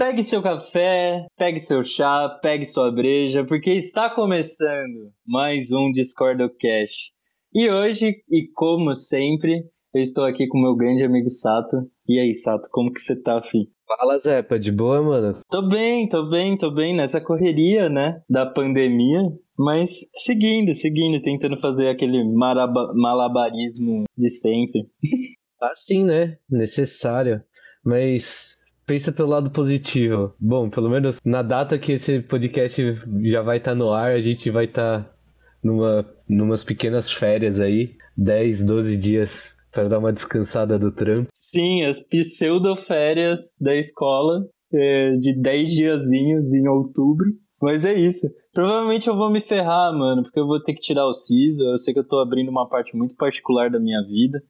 Pegue seu café, pegue seu chá, pegue sua breja, porque está começando mais um Discordo Cash. E hoje, e como sempre, eu estou aqui com meu grande amigo Sato. E aí, Sato, como que você tá, fi? Fala, Zepa, de boa, mano? Tô bem, tô bem, tô bem nessa correria, né, da pandemia. Mas seguindo, seguindo, tentando fazer aquele malabarismo de sempre. Assim, né? Necessário. Mas pensa pelo lado positivo. Bom, pelo menos na data que esse podcast já vai estar tá no ar, a gente vai estar tá numa numas pequenas férias aí, 10, 12 dias para dar uma descansada do trampo. Sim, as pseudo-férias da escola, é, de 10 diazinhos em outubro. Mas é isso. Provavelmente eu vou me ferrar, mano, porque eu vou ter que tirar o CISO. Eu sei que eu tô abrindo uma parte muito particular da minha vida.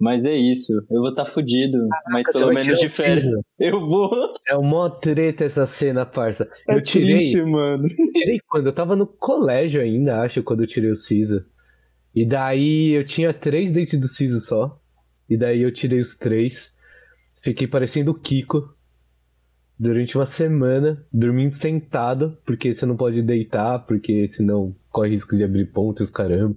Mas é isso, eu vou estar tá fudido, Caraca, mas pelo menos de férias. Eu vou. É uma treta essa cena, parça. É eu tirei. Triste, mano. Tirei quando? Eu tava no colégio ainda, acho, quando eu tirei o siso. E daí eu tinha três dentes do siso só. E daí eu tirei os três. Fiquei parecendo o Kiko. Durante uma semana, dormindo sentado, porque você não pode deitar, porque senão corre risco de abrir pontos, caramba.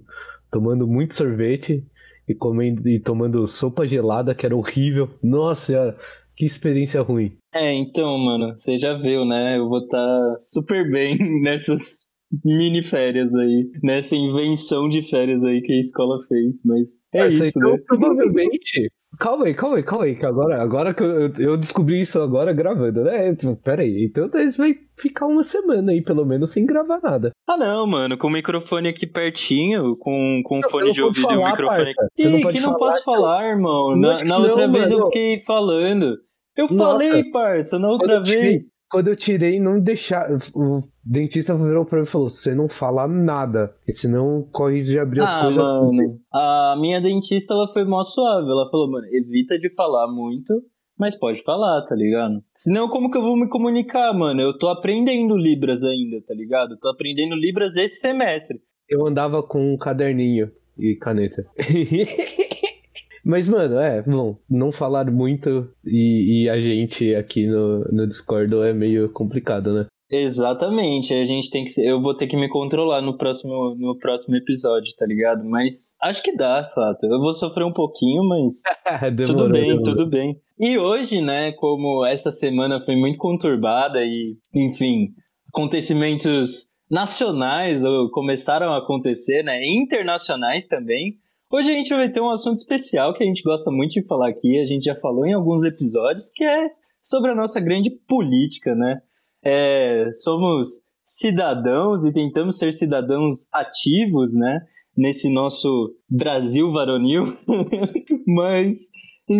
Tomando muito sorvete e comendo e tomando sopa gelada, que era horrível. Nossa senhora, que experiência ruim. É, então, mano, você já viu, né? Eu vou estar tá super bem nessas mini férias aí, nessa invenção de férias aí que a escola fez, mas é isso, então, né? Provavelmente Calma aí, calma aí, calma aí, que agora, agora que eu, eu descobri isso agora gravando, né? Pera aí, então eles vai ficar uma semana aí, pelo menos, sem gravar nada. Ah não, mano, com o microfone aqui pertinho, com, com não, fone de ouvido e o microfone aqui. Você não pode que não posso falar, irmão. Na, na outra não, vez mano. eu fiquei falando. Eu Nossa, falei, parça, na outra vez quando eu tirei, não deixar. O dentista virou pra mim e falou: você não fala nada, senão corre de abrir as ah, coisas. Mano, a minha dentista ela foi mó suave. Ela falou, mano, evita de falar muito, mas pode falar, tá ligado? Senão, como que eu vou me comunicar, mano? Eu tô aprendendo Libras ainda, tá ligado? Eu tô aprendendo Libras esse semestre. Eu andava com um caderninho e caneta. Mas, mano, é, bom, não falar muito e, e a gente aqui no, no Discord é meio complicado, né? Exatamente, a gente tem que eu vou ter que me controlar no próximo no próximo episódio, tá ligado? Mas acho que dá, Sato. Eu vou sofrer um pouquinho, mas demorou, tudo bem, demorou. tudo bem. E hoje, né, como essa semana foi muito conturbada e, enfim, acontecimentos nacionais começaram a acontecer, né, internacionais também. Hoje a gente vai ter um assunto especial que a gente gosta muito de falar aqui, a gente já falou em alguns episódios, que é sobre a nossa grande política, né? É, somos cidadãos e tentamos ser cidadãos ativos, né? Nesse nosso Brasil varonil, mas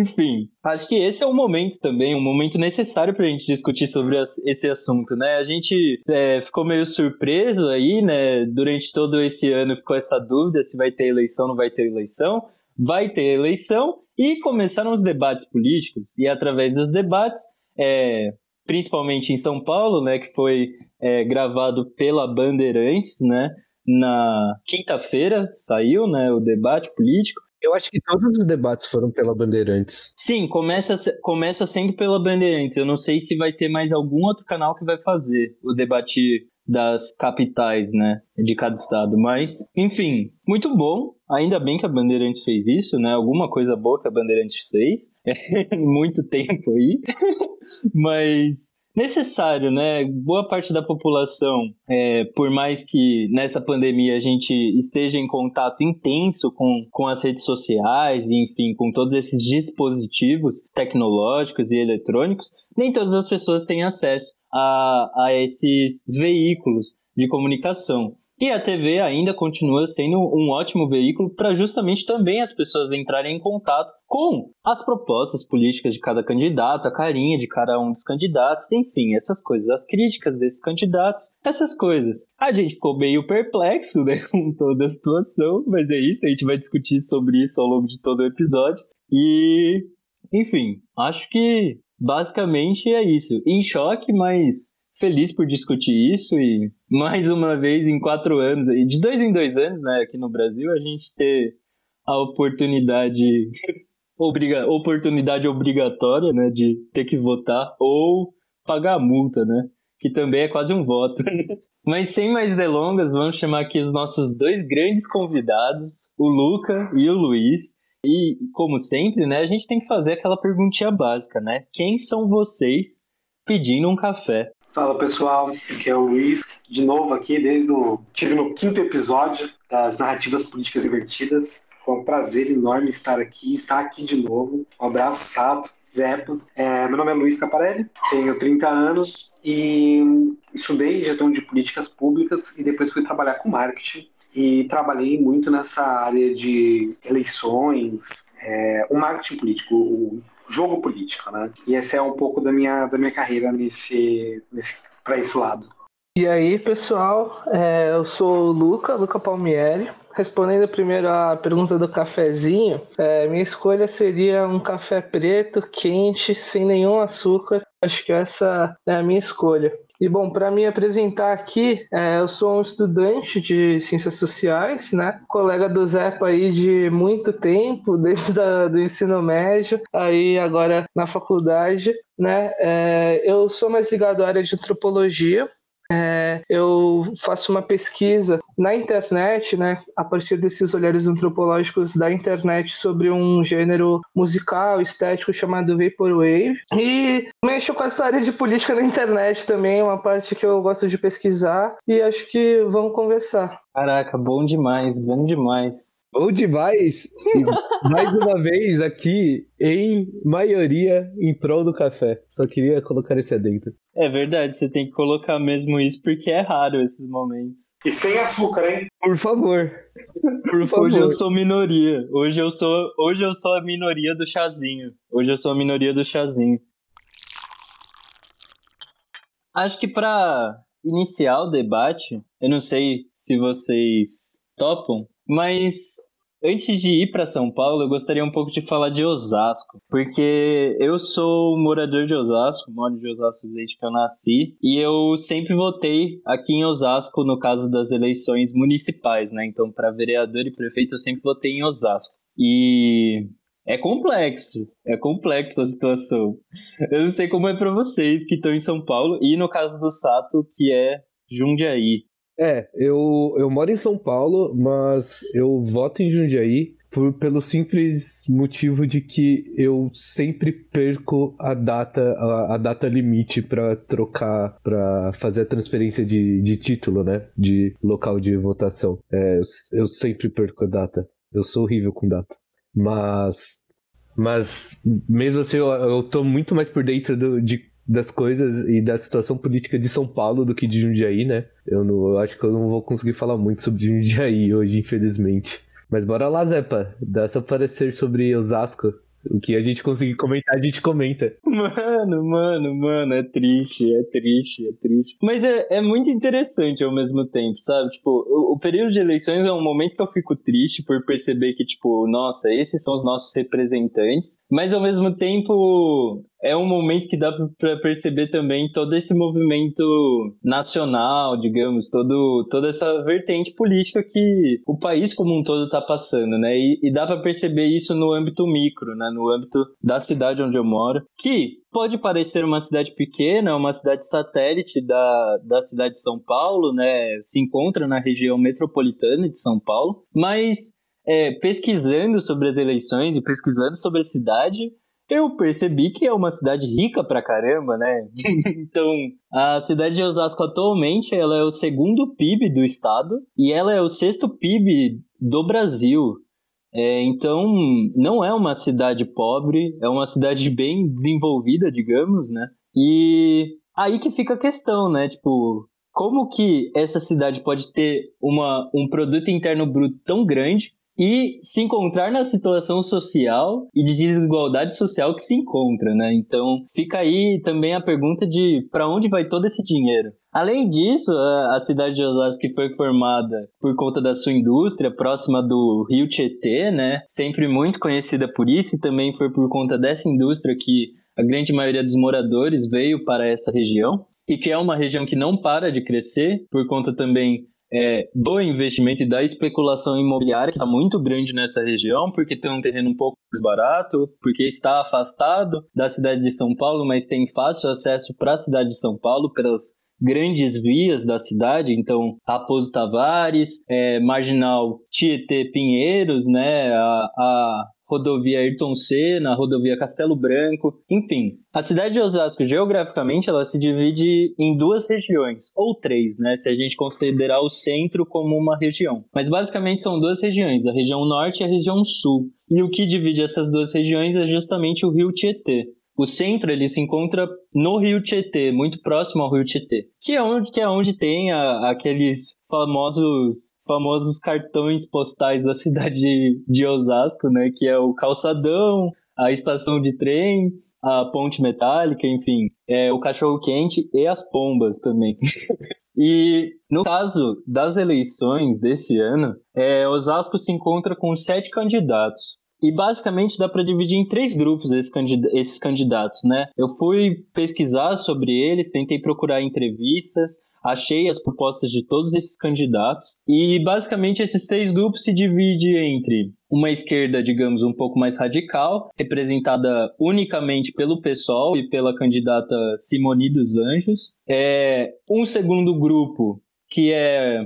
enfim, acho que esse é um momento também, um momento necessário para a gente discutir sobre esse assunto, né? A gente é, ficou meio surpreso aí, né? Durante todo esse ano ficou essa dúvida se vai ter eleição não vai ter eleição. Vai ter eleição e começaram os debates políticos. E através dos debates, é, principalmente em São Paulo, né? Que foi é, gravado pela Bandeirantes, né? Na quinta-feira saiu, né? O debate político. Eu acho que todos os debates foram pela Bandeirantes. Sim, começa, começa sempre pela Bandeirantes. Eu não sei se vai ter mais algum outro canal que vai fazer o debate das capitais, né, de cada estado. Mas, enfim, muito bom. Ainda bem que a Bandeirantes fez isso, né? Alguma coisa boa que a Bandeirantes fez. muito tempo aí. Mas necessário, né? Boa parte da população, é, por mais que nessa pandemia a gente esteja em contato intenso com, com as redes sociais, enfim, com todos esses dispositivos tecnológicos e eletrônicos, nem todas as pessoas têm acesso a, a esses veículos de comunicação. E a TV ainda continua sendo um ótimo veículo para justamente também as pessoas entrarem em contato com as propostas políticas de cada candidato, a carinha de cada um dos candidatos, enfim, essas coisas, as críticas desses candidatos, essas coisas. A gente ficou meio perplexo né, com toda a situação, mas é isso, a gente vai discutir sobre isso ao longo de todo o episódio. E, enfim, acho que basicamente é isso. Em choque, mas feliz por discutir isso e mais uma vez em quatro anos, de dois em dois anos, né, aqui no Brasil, a gente ter a oportunidade, obriga, oportunidade obrigatória, né, de ter que votar ou pagar a multa, né? Que também é quase um voto. Mas sem mais delongas, vamos chamar aqui os nossos dois grandes convidados, o Luca e o Luiz. E, como sempre, né, a gente tem que fazer aquela perguntinha básica, né? Quem são vocês pedindo um café? Fala pessoal, aqui é o Luiz, de novo aqui, desde o. Tive no quinto episódio das Narrativas Políticas Invertidas. Foi um prazer enorme estar aqui, estar aqui de novo. Um abraço, Sato, Zepa. É, meu nome é Luiz Caparelli, tenho 30 anos e estudei gestão de políticas públicas e depois fui trabalhar com marketing. E trabalhei muito nessa área de eleições, é, o marketing político, o jogo político, né? E essa é um pouco da minha, da minha carreira nesse, nesse para esse lado. E aí, pessoal, é, eu sou o Luca, Luca Palmieri, Respondendo primeiro a pergunta do cafezinho, é, minha escolha seria um café preto, quente, sem nenhum açúcar. Acho que essa é a minha escolha. E bom, para me apresentar aqui, é, eu sou um estudante de ciências sociais, né? Colega do Zepa aí de muito tempo, desde o do ensino médio, aí agora na faculdade, né? É, eu sou mais ligado à área de antropologia, é, eu faço uma pesquisa na internet, né, a partir desses olhares antropológicos da internet sobre um gênero musical, estético chamado Vaporwave. E mexo com essa área de política na internet também, é uma parte que eu gosto de pesquisar e acho que vamos conversar. Caraca, bom demais, bom demais. Bom demais! mais uma vez aqui, em maioria, em prol do café. Só queria colocar esse adentro. É verdade, você tem que colocar mesmo isso porque é raro esses momentos. E sem açúcar, hein? Por favor. Por favor. Hoje eu sou minoria. Hoje eu sou, hoje eu sou a minoria do chazinho. Hoje eu sou a minoria do chazinho. Acho que para iniciar o debate, eu não sei se vocês topam, mas Antes de ir para São Paulo, eu gostaria um pouco de falar de Osasco, porque eu sou morador de Osasco, moro de Osasco desde que eu nasci, e eu sempre votei aqui em Osasco no caso das eleições municipais, né? Então, para vereador e prefeito, eu sempre votei em Osasco. E é complexo, é complexo a situação. Eu não sei como é para vocês que estão em São Paulo e no caso do Sato, que é Jundiaí. É, eu, eu moro em São Paulo, mas eu voto em Jundiaí por, pelo simples motivo de que eu sempre perco a data, a, a data limite para trocar, para fazer a transferência de, de título, né? De local de votação. É, eu, eu sempre perco a data. Eu sou horrível com data. Mas mas mesmo assim, eu, eu tô muito mais por dentro do, de das coisas e da situação política de São Paulo do que de Jundiaí, né? Eu, não, eu acho que eu não vou conseguir falar muito sobre Jundiaí hoje, infelizmente. Mas bora lá, Zepa. Dá seu parecer sobre Osasco. O que a gente conseguir comentar, a gente comenta. Mano, mano, mano, é triste, é triste, é triste. Mas é, é muito interessante ao mesmo tempo, sabe? Tipo, o, o, período de eleições é um momento que eu fico triste por perceber que, tipo, nossa, esses são os nossos representantes. Mas ao mesmo tempo, é um momento que dá para perceber também todo esse movimento nacional, digamos, todo, toda essa vertente política que o país como um todo está passando, né? E, e dá para perceber isso no âmbito micro, né? No âmbito da cidade onde eu moro, que pode parecer uma cidade pequena, uma cidade satélite da, da cidade de São Paulo, né? Se encontra na região metropolitana de São Paulo, mas é, pesquisando sobre as eleições e pesquisando sobre a cidade, eu percebi que é uma cidade rica pra caramba, né? então, a cidade de Osasco atualmente ela é o segundo PIB do estado e ela é o sexto PIB do Brasil. É, então, não é uma cidade pobre, é uma cidade bem desenvolvida, digamos, né? E aí que fica a questão, né? Tipo, como que essa cidade pode ter uma, um produto interno bruto tão grande e se encontrar na situação social e de desigualdade social que se encontra, né? Então, fica aí também a pergunta de para onde vai todo esse dinheiro. Além disso, a cidade de Osasco foi formada por conta da sua indústria próxima do Rio Tietê, né? Sempre muito conhecida por isso e também foi por conta dessa indústria que a grande maioria dos moradores veio para essa região e que é uma região que não para de crescer por conta também é, do investimento e da especulação imobiliária, que está muito grande nessa região, porque tem um terreno um pouco mais barato, porque está afastado da cidade de São Paulo, mas tem fácil acesso para a cidade de São Paulo pelas grandes vias da cidade, então Raposo Tavares, é, Marginal Tietê Pinheiros, né, a, a rodovia Ayrton Senna, rodovia Castelo Branco, enfim. A cidade de Osasco, geograficamente, ela se divide em duas regiões, ou três, né, se a gente considerar o centro como uma região. Mas basicamente são duas regiões, a região norte e a região sul. E o que divide essas duas regiões é justamente o rio Tietê. O centro ele se encontra no Rio Tietê, muito próximo ao Rio Tietê, que é onde, que é onde tem a, aqueles famosos famosos cartões postais da cidade de, Osasco, né, que é o calçadão, a estação de trem, a ponte metálica, enfim, é o cachorro quente e as pombas também. e no caso das eleições desse ano, é, Osasco se encontra com sete candidatos. E basicamente dá para dividir em três grupos esses candidatos, né? Eu fui pesquisar sobre eles, tentei procurar entrevistas, achei as propostas de todos esses candidatos e basicamente esses três grupos se dividem entre uma esquerda, digamos, um pouco mais radical, representada unicamente pelo PSOL e pela candidata Simone dos Anjos, é um segundo grupo que é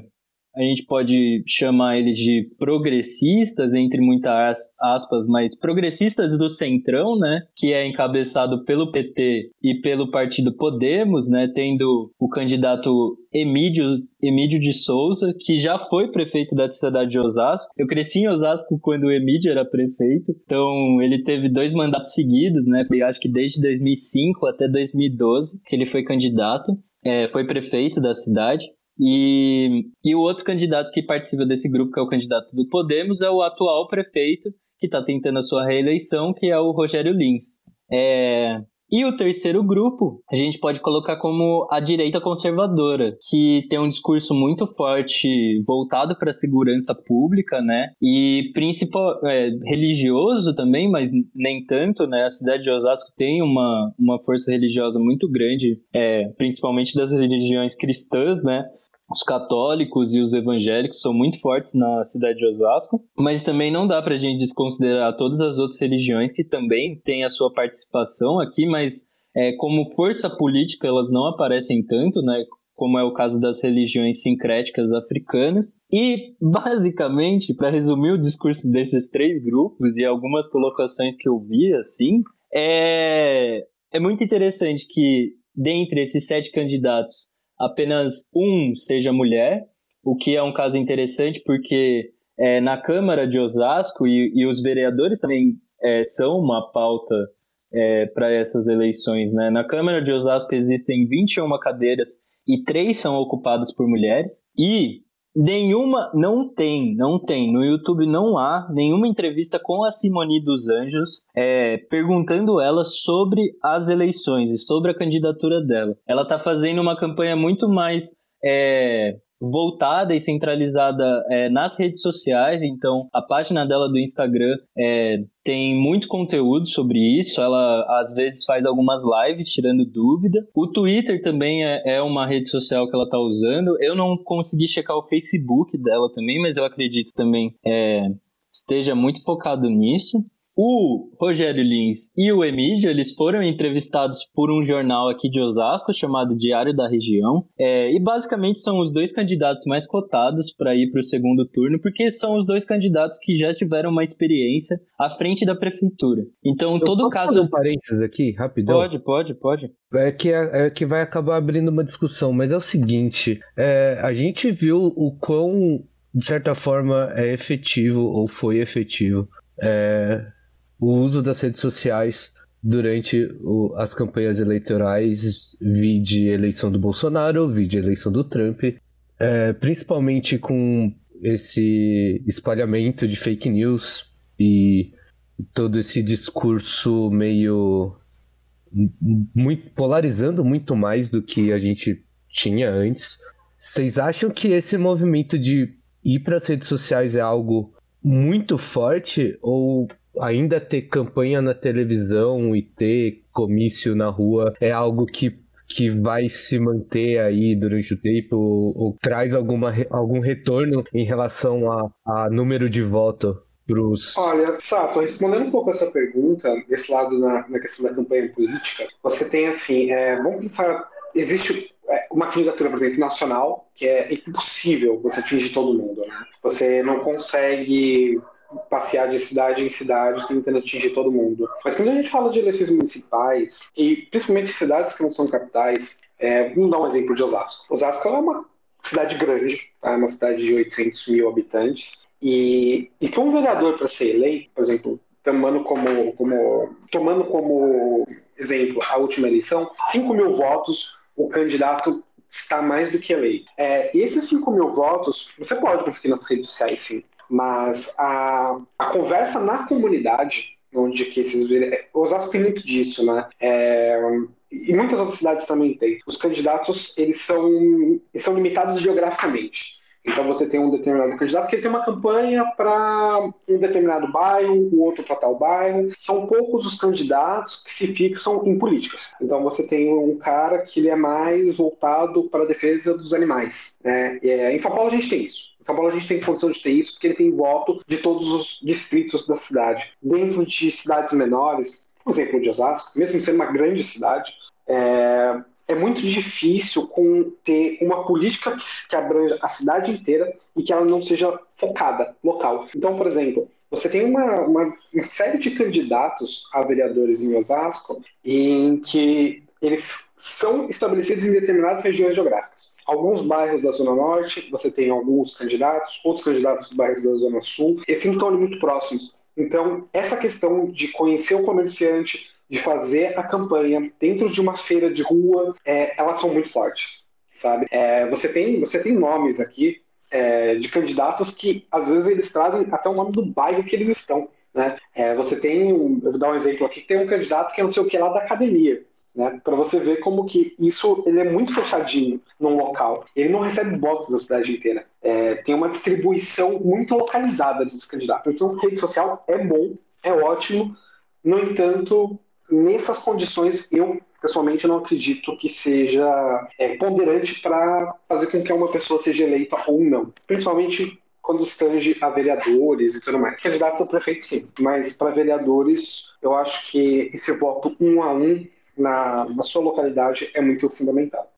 a gente pode chamar eles de progressistas, entre muitas aspas, mas progressistas do Centrão, né? Que é encabeçado pelo PT e pelo partido Podemos, né? Tendo o candidato Emílio, Emílio de Souza, que já foi prefeito da cidade de Osasco. Eu cresci em Osasco quando o Emílio era prefeito, então ele teve dois mandatos seguidos, né? Foi, acho que desde 2005 até 2012 que ele foi candidato. É, foi prefeito da cidade. E, e o outro candidato que participa desse grupo, que é o candidato do Podemos, é o atual prefeito que está tentando a sua reeleição, que é o Rogério Lins. É... E o terceiro grupo, a gente pode colocar como a direita conservadora, que tem um discurso muito forte voltado para a segurança pública, né? E principal, é, religioso também, mas nem tanto, né? A cidade de Osasco tem uma, uma força religiosa muito grande, é, principalmente das religiões cristãs, né? Os católicos e os evangélicos são muito fortes na cidade de Osasco, mas também não dá para a gente desconsiderar todas as outras religiões que também têm a sua participação aqui, mas é, como força política elas não aparecem tanto, né? Como é o caso das religiões sincréticas africanas. E, basicamente, para resumir o discurso desses três grupos e algumas colocações que eu vi, assim, é, é muito interessante que, dentre esses sete candidatos, apenas um seja mulher, o que é um caso interessante porque é, na Câmara de Osasco e, e os vereadores também é, são uma pauta é, para essas eleições. Né? Na Câmara de Osasco existem 21 cadeiras e três são ocupadas por mulheres. E Nenhuma, não tem, não tem. No YouTube não há nenhuma entrevista com a Simone dos Anjos é, perguntando ela sobre as eleições e sobre a candidatura dela. Ela está fazendo uma campanha muito mais é, voltada e centralizada é, nas redes sociais. Então, a página dela do Instagram é, tem muito conteúdo sobre isso. Ela às vezes faz algumas lives tirando dúvida. O Twitter também é, é uma rede social que ela está usando. Eu não consegui checar o Facebook dela também, mas eu acredito também é, esteja muito focado nisso. O Rogério Lins e o Emílio, eles foram entrevistados por um jornal aqui de Osasco chamado Diário da Região, é, e basicamente são os dois candidatos mais cotados para ir para o segundo turno, porque são os dois candidatos que já tiveram uma experiência à frente da prefeitura. Então, Eu todo caso. Fazer um parênteses aqui, rapidão. Pode, pode, pode. É que, é, é, que vai acabar abrindo uma discussão, mas é o seguinte: é, a gente viu o quão, de certa forma, é efetivo ou foi efetivo. É, o uso das redes sociais durante o, as campanhas eleitorais, vi de eleição do Bolsonaro, vi de eleição do Trump, é, principalmente com esse espalhamento de fake news e todo esse discurso meio muito polarizando muito mais do que a gente tinha antes. Vocês acham que esse movimento de ir para as redes sociais é algo muito forte ou ainda ter campanha na televisão e ter comício na rua é algo que que vai se manter aí durante o tempo ou, ou traz alguma, algum retorno em relação a, a número de voto Pros... Olha, Sato, respondendo um pouco essa pergunta, desse lado na, na questão da campanha política, você tem assim, é, vamos pensar, existe é, uma candidatura, por exemplo, nacional, que é impossível você atingir todo mundo, né? Você não consegue passear de cidade em cidade tentando atingir todo mundo. Mas quando a gente fala de eleições municipais, e principalmente cidades que não são capitais, é, vamos dar um exemplo de Osasco. Osasco é uma cidade grande, tá? é uma cidade de 800 mil habitantes, e, e que um vereador para ser eleito, por exemplo, tomando como, como, tomando como exemplo a última eleição, 5 mil votos, o candidato está mais do que eleito. É, esses 5 mil votos, você pode conseguir nas redes sociais, sim. Mas a, a conversa na comunidade, onde que esses. Osasco tem muito disso, né? É, e muitas outras cidades também têm. Os candidatos, eles são, eles são limitados geograficamente. Então você tem um determinado candidato que tem uma campanha para um determinado bairro, o outro para tal bairro. São poucos os candidatos que se fixam em políticas. Então você tem um cara que ele é mais voltado para a defesa dos animais. Né? É, em São Paulo a gente tem isso. São Paulo a gente tem condição de ter isso porque ele tem voto de todos os distritos da cidade. Dentro de cidades menores, por exemplo, de Osasco, mesmo sendo uma grande cidade, é, é muito difícil com ter uma política que, que abranja a cidade inteira e que ela não seja focada local. Então, por exemplo, você tem uma, uma, uma, série de candidatos a vereadores em Osasco em que eles são estabelecidos em determinadas regiões geográficas. Alguns bairros da Zona Norte, você tem alguns candidatos, outros candidatos dos bairros da Zona Sul, esses estão muito próximos. Então, essa questão de conhecer o comerciante, de fazer a campanha dentro de uma feira de rua, é, elas são muito fortes, sabe? É, você, tem, você tem nomes aqui é, de candidatos que, às vezes, eles trazem até o nome do bairro que eles estão. Né? É, você tem, eu vou dar um exemplo aqui, tem um candidato que é não sei o que lá da academia né? Para você ver como que isso ele é muito fechadinho num local. Ele não recebe votos da cidade inteira. É, tem uma distribuição muito localizada desses candidatos. Então, rede social é bom, é ótimo. No entanto, nessas condições, eu pessoalmente não acredito que seja é, ponderante para fazer com que uma pessoa seja eleita ou não. Principalmente quando estange a vereadores e tudo mais. Candidatos a prefeito, sim. Mas para vereadores, eu acho que esse voto um a um na, na sua localidade é muito fundamental.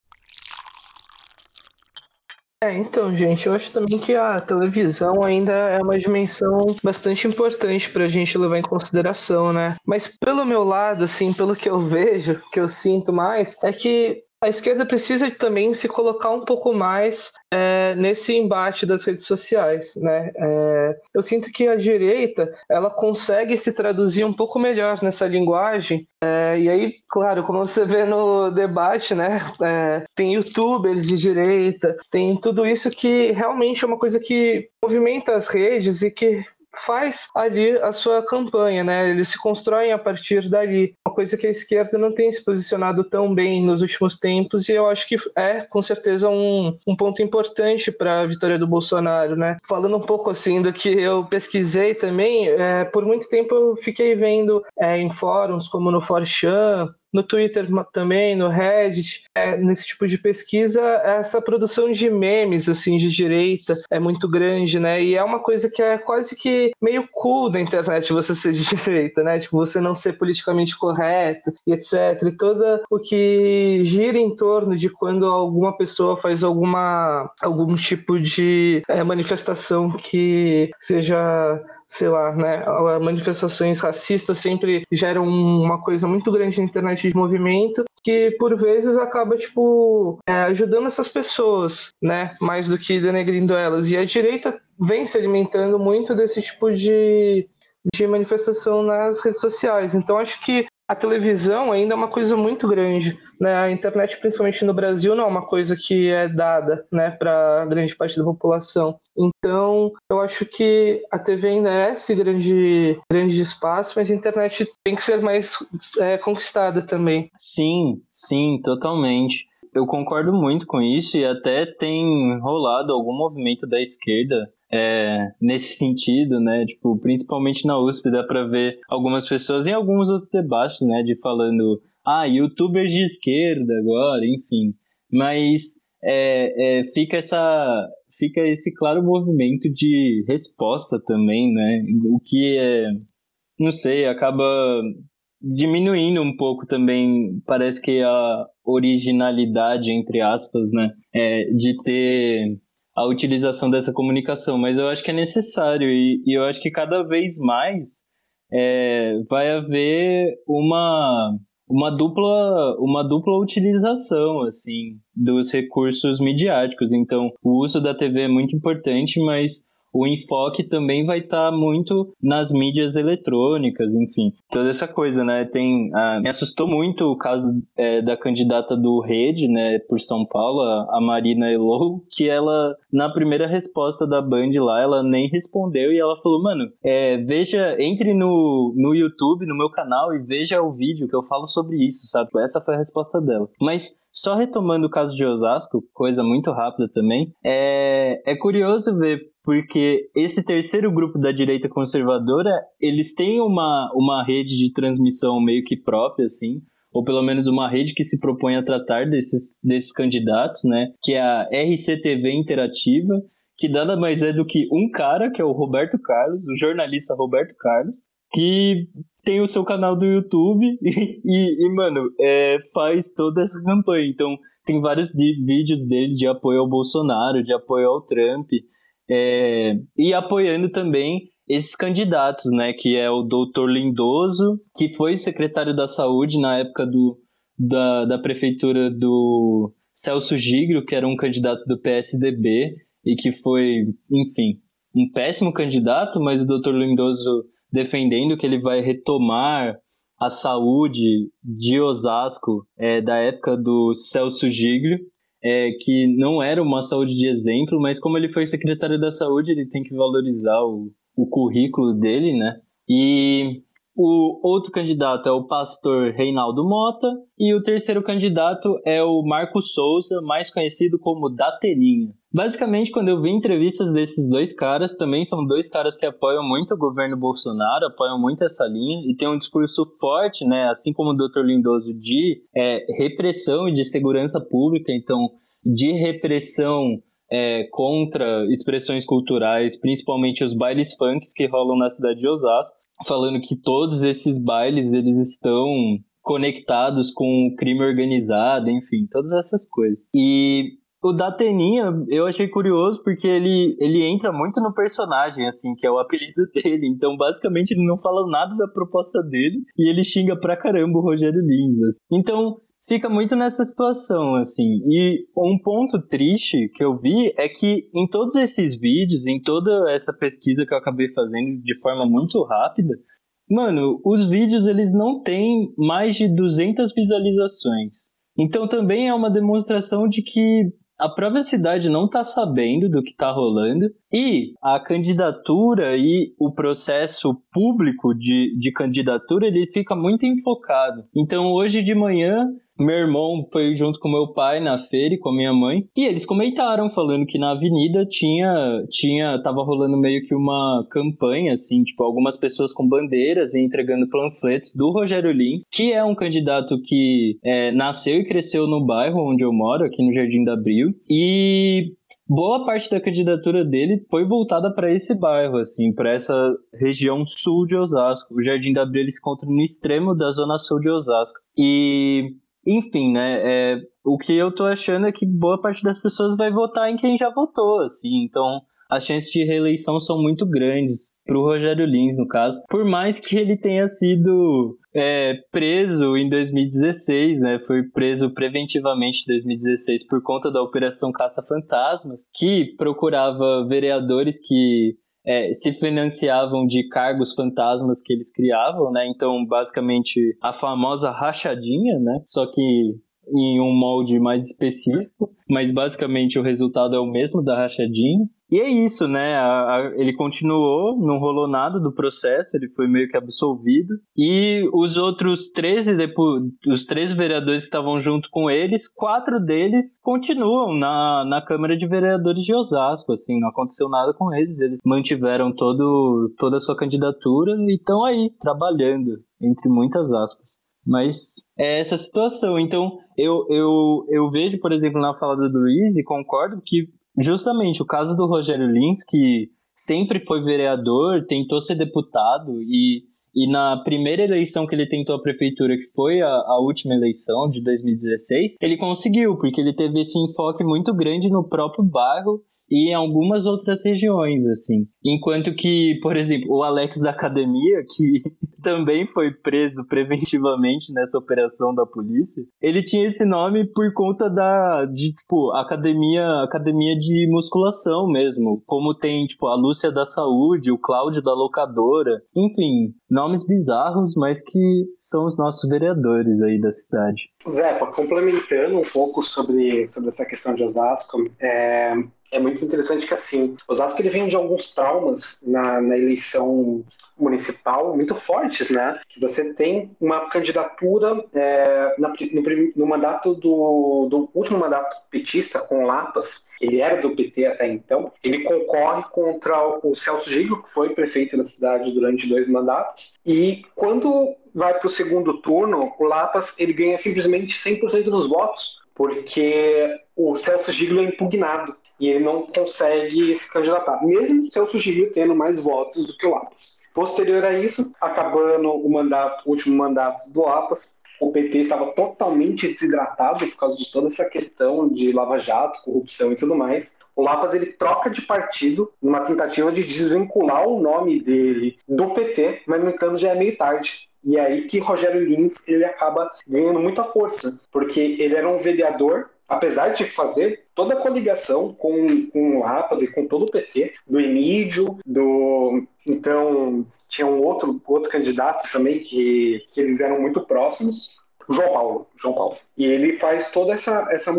É, então, gente, eu acho também que a televisão ainda é uma dimensão bastante importante para a gente levar em consideração, né? Mas pelo meu lado, assim, pelo que eu vejo, que eu sinto mais, é que a esquerda precisa também se colocar um pouco mais é, nesse embate das redes sociais, né? É, eu sinto que a direita ela consegue se traduzir um pouco melhor nessa linguagem. É, e aí, claro, como você vê no debate, né? É, tem YouTubers de direita, tem tudo isso que realmente é uma coisa que movimenta as redes e que faz ali a sua campanha, né? Eles se constroem a partir dali. Uma coisa que a esquerda não tem se posicionado tão bem nos últimos tempos e eu acho que é com certeza um, um ponto importante para a vitória do Bolsonaro, né? Falando um pouco assim do que eu pesquisei também, é, por muito tempo eu fiquei vendo é, em fóruns como no 4chan, no Twitter também, no Reddit, é, nesse tipo de pesquisa, essa produção de memes, assim, de direita é muito grande, né? E é uma coisa que é quase que meio cool da internet você ser de direita, né? Tipo, você não ser politicamente correto e etc. E todo o que gira em torno de quando alguma pessoa faz alguma algum tipo de é, manifestação que seja sei lá, né, manifestações racistas sempre geram uma coisa muito grande na internet de movimento que por vezes acaba tipo é, ajudando essas pessoas, né, mais do que denegrindo elas. E a direita vem se alimentando muito desse tipo de de manifestação nas redes sociais. Então acho que a televisão ainda é uma coisa muito grande. Né? A internet, principalmente no Brasil, não é uma coisa que é dada né, para grande parte da população. Então, eu acho que a TV ainda é esse grande, grande espaço, mas a internet tem que ser mais é, conquistada também. Sim, sim, totalmente. Eu concordo muito com isso e até tem rolado algum movimento da esquerda é, nesse sentido, né? Tipo, principalmente na USP dá para ver algumas pessoas em alguns outros debates, né? De falando ah, youtubers de esquerda agora, enfim. Mas é, é, fica essa fica esse claro movimento de resposta também, né? O que é, não sei, acaba diminuindo um pouco também, parece que a originalidade, entre aspas, né? É, de ter a utilização dessa comunicação, mas eu acho que é necessário e, e eu acho que cada vez mais é, vai haver uma uma dupla uma dupla utilização assim dos recursos midiáticos. Então, o uso da TV é muito importante, mas o enfoque também vai estar tá muito nas mídias eletrônicas, enfim, toda essa coisa, né? Tem, ah, me assustou muito o caso é, da candidata do Rede, né, por São Paulo, a Marina Elou, que ela, na primeira resposta da Band lá, ela nem respondeu e ela falou, mano, é, veja, entre no, no YouTube, no meu canal e veja o vídeo que eu falo sobre isso, sabe? Essa foi a resposta dela. Mas só retomando o caso de Osasco, coisa muito rápida também, é, é curioso ver porque esse terceiro grupo da direita conservadora, eles têm uma, uma rede de transmissão meio que própria, assim, ou pelo menos uma rede que se propõe a tratar desses, desses candidatos, né, que é a RCTV Interativa, que nada mais é do que um cara, que é o Roberto Carlos, o jornalista Roberto Carlos, que tem o seu canal do YouTube e, e, e mano, é, faz toda essa campanha. Então, tem vários vídeos dele de apoio ao Bolsonaro, de apoio ao Trump, é, e apoiando também esses candidatos, né, que é o doutor Lindoso, que foi secretário da Saúde na época do, da, da prefeitura do Celso Gigro, que era um candidato do PSDB e que foi, enfim, um péssimo candidato, mas o doutor Lindoso defendendo que ele vai retomar a saúde de Osasco é, da época do Celso Giglio é, que não era uma saúde de exemplo, mas como ele foi secretário da saúde, ele tem que valorizar o, o currículo dele, né? E o outro candidato é o pastor Reinaldo Mota e o terceiro candidato é o Marco Souza, mais conhecido como Dateninha. Basicamente, quando eu vi entrevistas desses dois caras, também são dois caras que apoiam muito o governo Bolsonaro, apoiam muito essa linha e tem um discurso forte, né, assim como o Dr. Lindoso, de é, repressão e de segurança pública, então de repressão é, contra expressões culturais, principalmente os bailes funks que rolam na cidade de Osasco, falando que todos esses bailes eles estão conectados com o crime organizado, enfim, todas essas coisas. E o Dateninha, eu achei curioso porque ele, ele entra muito no personagem, assim, que é o apelido dele. Então, basicamente, ele não fala nada da proposta dele e ele xinga pra caramba o Rogério Lins. Assim. Então, fica muito nessa situação, assim. E um ponto triste que eu vi é que em todos esses vídeos, em toda essa pesquisa que eu acabei fazendo de forma muito rápida, mano, os vídeos eles não têm mais de 200 visualizações. Então também é uma demonstração de que a própria cidade não está sabendo do que está rolando e a candidatura e o processo público de, de candidatura ele fica muito enfocado. Então hoje de manhã meu irmão foi junto com meu pai na feira e com a minha mãe. E eles comentaram, falando que na avenida tinha, tinha, tava rolando meio que uma campanha, assim, tipo, algumas pessoas com bandeiras e entregando panfletos do Rogério Lins, que é um candidato que é, nasceu e cresceu no bairro onde eu moro, aqui no Jardim da Abril. E boa parte da candidatura dele foi voltada para esse bairro, assim, para essa região sul de Osasco. O Jardim da Abril se encontra no extremo da zona sul de Osasco. E enfim, né? É, o que eu tô achando é que boa parte das pessoas vai votar em quem já votou, assim. Então, as chances de reeleição são muito grandes pro Rogério Lins, no caso. Por mais que ele tenha sido é, preso em 2016, né? Foi preso preventivamente em 2016 por conta da Operação Caça Fantasmas, que procurava vereadores que é, se financiavam de cargos fantasmas que eles criavam, né? Então, basicamente, a famosa rachadinha, né? Só que em um molde mais específico, mas basicamente o resultado é o mesmo da rachadinha. E é isso, né? A, a, ele continuou, não rolou nada do processo, ele foi meio que absolvido. E os outros 13, depois, os três vereadores que estavam junto com eles, quatro deles continuam na, na Câmara de Vereadores de Osasco, assim, não aconteceu nada com eles, eles mantiveram todo, toda a sua candidatura e estão aí, trabalhando, entre muitas aspas. Mas é essa situação. Então, eu, eu, eu vejo, por exemplo, na fala do Luiz e concordo que justamente o caso do Rogério Lins, que sempre foi vereador, tentou ser deputado e, e na primeira eleição que ele tentou a prefeitura, que foi a, a última eleição de 2016, ele conseguiu, porque ele teve esse enfoque muito grande no próprio bairro e em algumas outras regiões, assim. Enquanto que, por exemplo, o Alex da academia, que também foi preso preventivamente nessa operação da polícia, ele tinha esse nome por conta da de tipo academia, academia de musculação mesmo, como tem tipo a Lúcia da Saúde, o Cláudio da locadora, enfim, nomes bizarros, mas que são os nossos vereadores aí da cidade. Zé, complementando um pouco sobre, sobre essa questão de Osasco, é, é muito interessante que assim, Osasco ele vem de alguns traumas na, na eleição municipal muito fortes, né? Que você tem uma candidatura é, na, no, no, mandato do, do, último mandato petista com Lapas, ele era do PT até então, ele concorre contra o Celso Giglio, que foi prefeito da cidade durante dois mandatos, e quando vai para o segundo turno, o Lapas ele ganha simplesmente 100% dos votos, porque o Celso Giglio é impugnado e ele não consegue se candidatar, mesmo o Celso tendo mais votos do que o Lapas. Posterior a isso, acabando o mandato, o último mandato do Lapas, o PT estava totalmente desidratado por causa de toda essa questão de Lava Jato, corrupção e tudo mais. O Lapas ele troca de partido numa tentativa de desvincular o nome dele do PT, mas no entanto já é meio tarde. E é aí que Rogério Lins ele acaba ganhando muita força, porque ele era um vereador apesar de fazer toda a coligação com, com o Lapas e com todo o PT, do Emílio, do. Então, tinha um outro, outro candidato também que, que eles eram muito próximos. João Paulo, João Paulo. E ele faz toda essa, essa,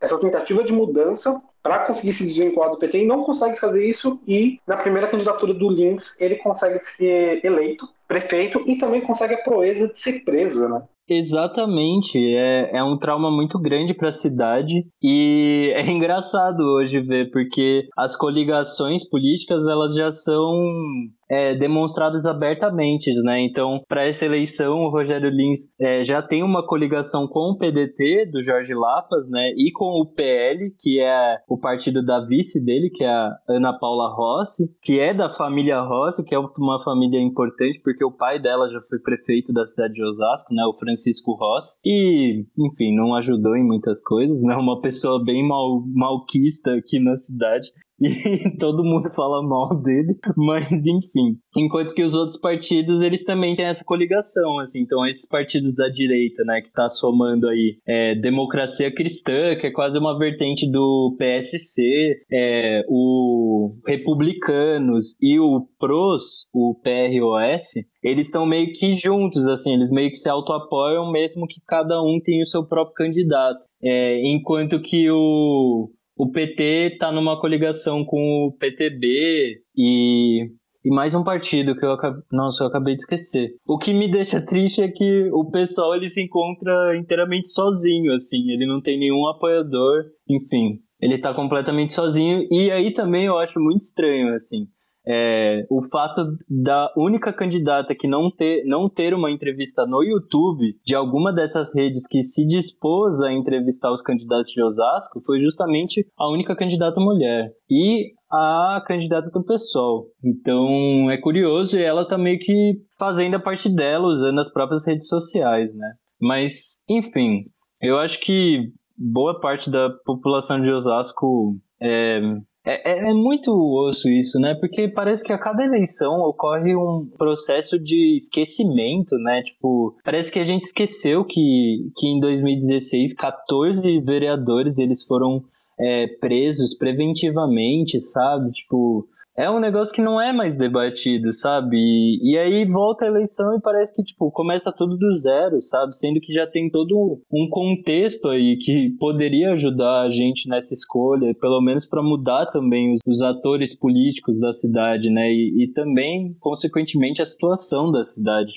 essa tentativa de mudança para conseguir se desvincular do PT e não consegue fazer isso. E na primeira candidatura do Lins, ele consegue ser eleito prefeito e também consegue a proeza de ser preso, né? Exatamente, é, é um trauma muito grande para a cidade e é engraçado hoje ver porque as coligações políticas elas já são é, demonstradas abertamente, né? Então, para essa eleição, o Rogério Lins é, já tem uma coligação com o PDT do Jorge Lapas, né? E com o PL, que é o partido da vice dele, que é a Ana Paula Rossi, que é da família Rossi, que é uma família importante porque o pai dela já foi prefeito da cidade de Osasco, né? O Francisco Rossi. E, enfim, não ajudou em muitas coisas, né? Uma pessoa bem mal, malquista aqui na cidade e todo mundo fala mal dele, mas enfim. Enquanto que os outros partidos, eles também têm essa coligação, assim, então esses partidos da direita, né, que tá somando aí é, Democracia Cristã, que é quase uma vertente do PSC, é, o Republicanos e o PROS, o PROS, eles estão meio que juntos, assim, eles meio que se auto-apoiam, mesmo que cada um tenha o seu próprio candidato. É, enquanto que o o PT está numa coligação com o PTB e, e mais um partido que eu acabei, nossa, eu acabei de esquecer. O que me deixa triste é que o pessoal ele se encontra inteiramente sozinho, assim, ele não tem nenhum apoiador, enfim, ele está completamente sozinho e aí também eu acho muito estranho, assim. É, o fato da única candidata que não ter, não ter uma entrevista no YouTube de alguma dessas redes que se dispôs a entrevistar os candidatos de Osasco foi justamente a única candidata mulher. E a candidata do PSOL. Então é curioso e ela tá meio que fazendo a parte dela, usando as próprias redes sociais, né? Mas, enfim, eu acho que boa parte da população de Osasco é, é, é, é, muito osso isso, né? Porque parece que a cada eleição ocorre um processo de esquecimento, né? Tipo, parece que a gente esqueceu que, que em 2016 14 vereadores eles foram é, presos preventivamente, sabe? Tipo, é um negócio que não é mais debatido, sabe? E, e, aí volta a eleição e parece que, tipo, começa tudo do zero, sabe? Sendo que já tem todo um contexto aí que poderia ajudar a gente nessa escolha, pelo menos para mudar também os, os, atores políticos da cidade, né? E, e também, consequentemente, a situação da cidade.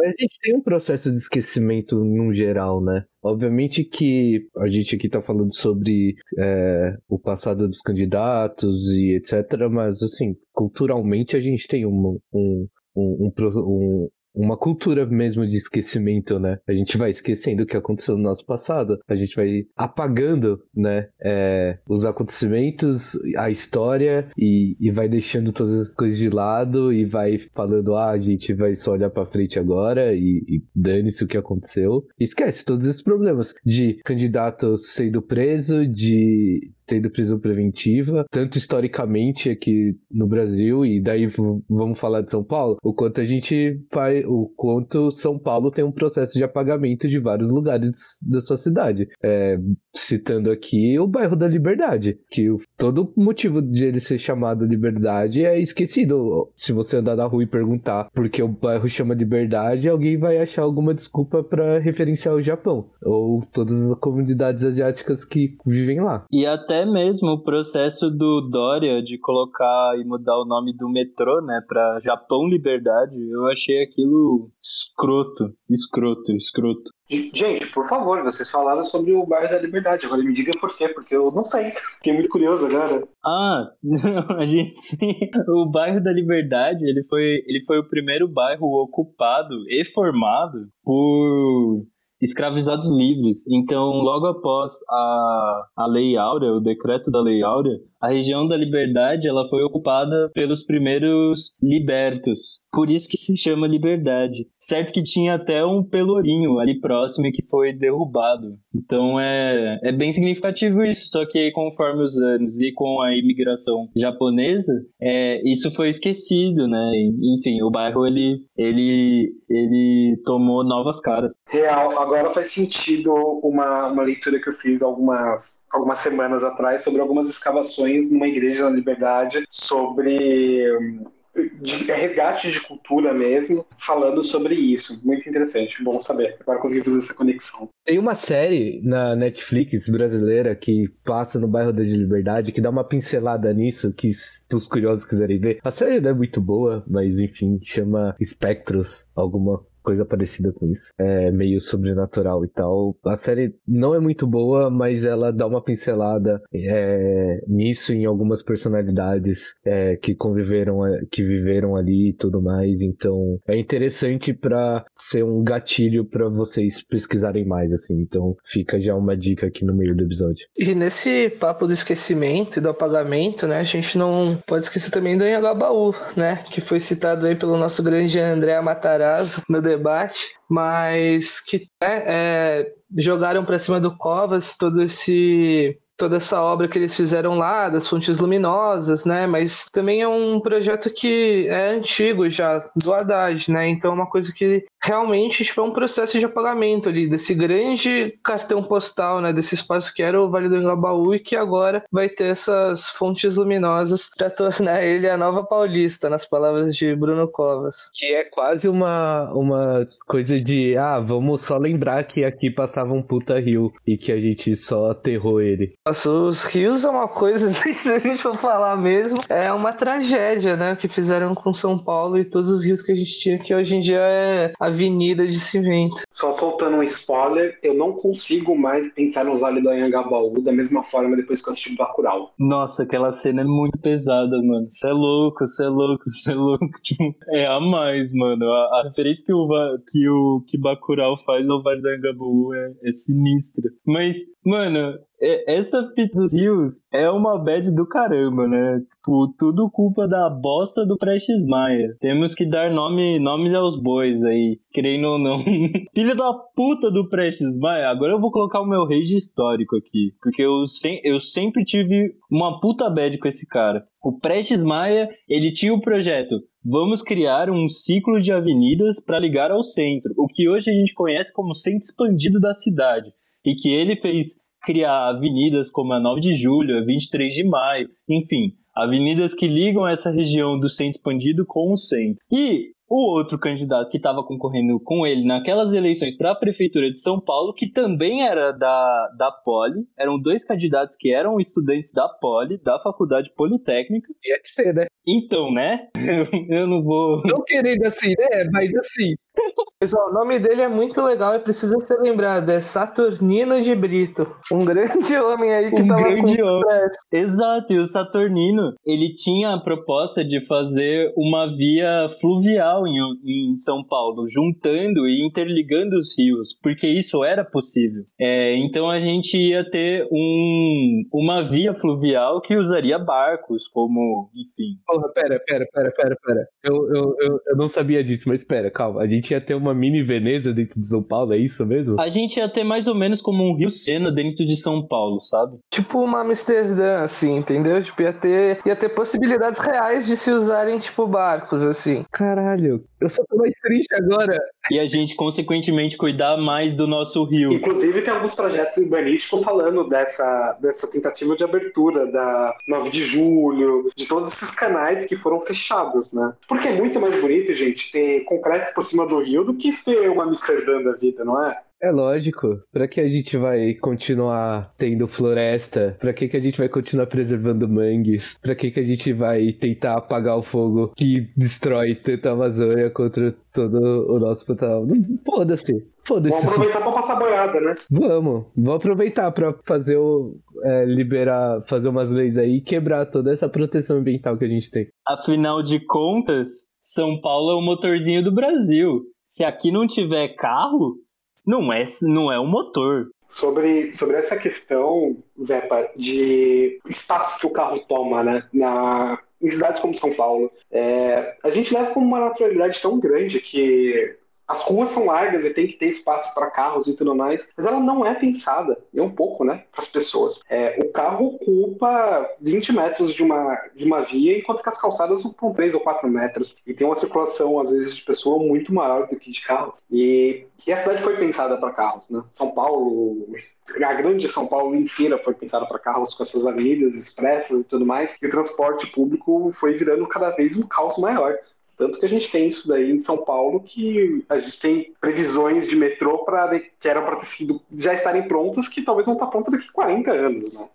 Mas a gente tem um processo de esquecimento no geral, né? Obviamente que a gente aqui está falando sobre é, o passado dos candidatos e etc., mas assim, culturalmente a gente tem um, um, um, um uma cultura mesmo de esquecimento, né? A gente vai esquecendo o que aconteceu no nosso passado, a gente vai apagando, né? É, os acontecimentos, a história e, e, vai deixando todas as coisas de lado e vai falando, ah, a gente vai só olhar para frente agora e, e dane-se o que aconteceu. Esquece todos esses problemas de candidato sendo preso, de tendo prisão preventiva, tanto historicamente aqui no Brasil, e daí vamos falar de São Paulo, o quanto a gente vai, o quanto São Paulo tem um processo de apagamento de vários lugares da sua cidade. É, citando aqui o bairro da Liberdade, que todo motivo de ele ser chamado Liberdade é esquecido. Se você andar na rua e perguntar por que o bairro chama Liberdade, alguém vai achar alguma desculpa para referenciar o Japão ou todas as comunidades asiáticas que vivem lá. E até até mesmo o processo do Dória de colocar e mudar o nome do metrô, né, para Japão Liberdade, eu achei aquilo escroto, escroto, escroto. Gente, por favor, vocês falaram sobre o bairro da Liberdade. Agora me diga por quê, porque eu não sei. Fiquei muito curioso agora. Ah, não, a gente. O bairro da Liberdade, ele foi, ele foi o primeiro bairro ocupado e formado por escravizados livres. Então, logo após a, a Lei Áurea, o decreto da Lei Áurea, a região da Liberdade ela foi ocupada pelos primeiros libertos. Por isso que se chama Liberdade. Certo que tinha até um pelourinho ali próximo que foi derrubado. Então é, é bem significativo isso. Só que conforme os anos e com a imigração japonesa, é, isso foi esquecido, né? Enfim, o bairro ele, ele, ele tomou novas caras. Real, agora faz sentido uma, uma leitura que eu fiz algumas algumas semanas atrás sobre algumas escavações numa igreja na Liberdade sobre de resgate de cultura mesmo, falando sobre isso. Muito interessante, bom saber. Agora consegui fazer essa conexão. Tem uma série na Netflix brasileira que passa no bairro da Liberdade que dá uma pincelada nisso, que os curiosos quiserem ver. A série não é muito boa, mas enfim, chama Espectros, alguma coisa parecida com isso. É meio sobrenatural e tal. A série não é muito boa, mas ela dá uma pincelada é, nisso em algumas personalidades é, que conviveram, que viveram ali e tudo mais. Então é interessante para ser um gatilho para vocês pesquisarem mais, assim. Então fica já uma dica aqui no meio do episódio. E nesse papo do esquecimento e do apagamento, né? A gente não pode esquecer também do Anhangabaú, né? Que foi citado aí pelo nosso grande André Matarazzo no debate, mas que né, é, jogaram para cima do Covas todo esse toda essa obra que eles fizeram lá, das fontes luminosas, né? Mas também é um projeto que é antigo já, do Haddad, né? Então é uma coisa que realmente tipo, é um processo de apagamento ali, desse grande cartão postal, né? Desse espaço que era o Vale do Engabaú e que agora vai ter essas fontes luminosas para tornar ele a nova paulista, nas palavras de Bruno Covas. Que é quase uma, uma coisa de, ah, vamos só lembrar que aqui passava um puta rio e que a gente só aterrou ele. Nossa, os rios é uma coisa, se a gente for falar mesmo, é uma tragédia, né? O que fizeram com São Paulo e todos os rios que a gente tinha, que hoje em dia é avenida de cimento. Só soltando um spoiler, eu não consigo mais pensar no Vale do Anhangabaú da mesma forma depois que eu assisti Bacurau. Nossa, aquela cena é muito pesada, mano. Você é louco, você é louco, você é louco. Tipo, é a mais, mano. A, a referência que o, que o que Bacurau faz ao Vale do Anhangabaú é, é sinistra. Mas, mano, essa fita dos rios é uma bad do caramba, né? Tipo, tudo culpa da bosta do Prestes Maia. Temos que dar nome, nomes aos bois aí, querendo ou não. Filho da puta do Prestes Maia. Agora eu vou colocar o meu rage histórico aqui, porque eu, sem, eu sempre tive uma puta bad com esse cara. O Prestes Maia, ele tinha o projeto Vamos criar um ciclo de avenidas para ligar ao centro, o que hoje a gente conhece como centro expandido da cidade, e que ele fez criar avenidas como a 9 de julho, a 23 de maio, enfim, avenidas que ligam essa região do centro expandido com o centro. E o outro candidato que estava concorrendo com ele naquelas eleições para a prefeitura de São Paulo, que também era da, da Poli, eram dois candidatos que eram estudantes da Poli, da Faculdade Politécnica. Tinha que ser, né? Então, né? Eu, não vou. Não querendo assim, né? Mas assim. Ó, o nome dele é muito legal e precisa ser lembrado. É Saturnino de Brito. Um grande homem aí que Um tava grande com homem. pressa. Exato, e o Saturnino, ele tinha a proposta de fazer uma via fluvial em, em São Paulo, juntando e interligando os rios, porque isso era possível. É, então a gente ia ter um, uma via fluvial que usaria barcos, como, enfim. Porra, pera, pera, pera, pera, pera. Eu, eu, eu, eu não sabia disso, mas pera, calma. A gente ia ter uma mini Veneza dentro de São Paulo, é isso mesmo? A gente ia ter mais ou menos como um rio Sena dentro de São Paulo, sabe? Tipo uma Amsterdã, assim, entendeu? Tipo, ia ter, ia ter possibilidades reais de se usarem, tipo, barcos, assim. Caralho, eu só tô mais triste agora. E a gente, consequentemente, cuidar mais do nosso rio. Inclusive, tem alguns projetos urbanísticos falando dessa, dessa tentativa de abertura da 9 de julho, de todos esses canais que foram fechados, né? Porque é muito mais bonito, gente, ter concreto por cima do rio do que ter uma Amsterdã da vida, não é? É lógico. Pra que a gente vai continuar tendo floresta? Pra que, que a gente vai continuar preservando mangues? Pra que, que a gente vai tentar apagar o fogo que destrói tanto a Amazônia contra todo o nosso Pantanal? Não- Foda-se. Foda-se. Vamos aproveitar pra passar boiada, né? Vamos, vamos aproveitar pra fazer o. é, liberar, fazer umas leis aí e quebrar toda essa proteção ambiental que a gente tem. Afinal de contas, São Paulo é o motorzinho do Brasil. Se aqui não tiver carro, não é, não é um motor. Sobre, sobre essa questão, Zepa, de espaço que o carro toma, né? Na, em cidades como São Paulo, é, a gente leva como uma naturalidade tão grande que as ruas são largas e tem que ter espaço para carros e tudo mais, mas ela não é pensada, e um pouco, né, para as pessoas. É, o carro ocupa 20 metros de uma, de uma via, enquanto que as calçadas ocupam 3 ou 4 metros, e tem uma circulação, às vezes, de pessoa muito maior do que de carros. E, e a cidade foi pensada para carros, né? São Paulo, a grande São Paulo inteira foi pensada para carros com essas avenidas expressas e tudo mais, e o transporte público foi virando cada vez um caos maior. Tanto que a gente tem isso daí em São Paulo, que a gente tem previsões de metrô para que eram para ter sido já estarem prontas, que talvez não está pronta daqui a 40 anos, né?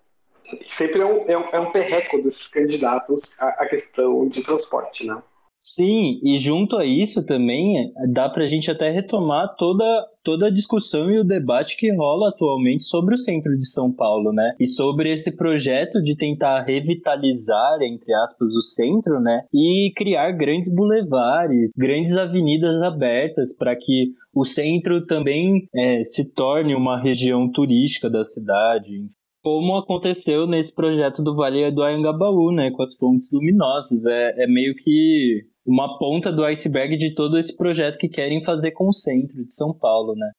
Sempre é um, é, um, é um perreco desses candidatos à, à questão de transporte, né? Sim, e junto a isso também dá pra gente até retomar toda, toda a discussão e o debate que rola atualmente sobre o centro de São Paulo, né? E sobre esse projeto de tentar revitalizar, entre aspas, o centro, né? E criar grandes bulevares, grandes avenidas abertas para que o centro também é, se torne uma região turística da cidade, como aconteceu nesse projeto do Vale do Anhangabaú, né, com as fontes luminosas. É, é meio que uma ponta do iceberg de todo esse projeto que querem fazer com o centro de São Paulo, né.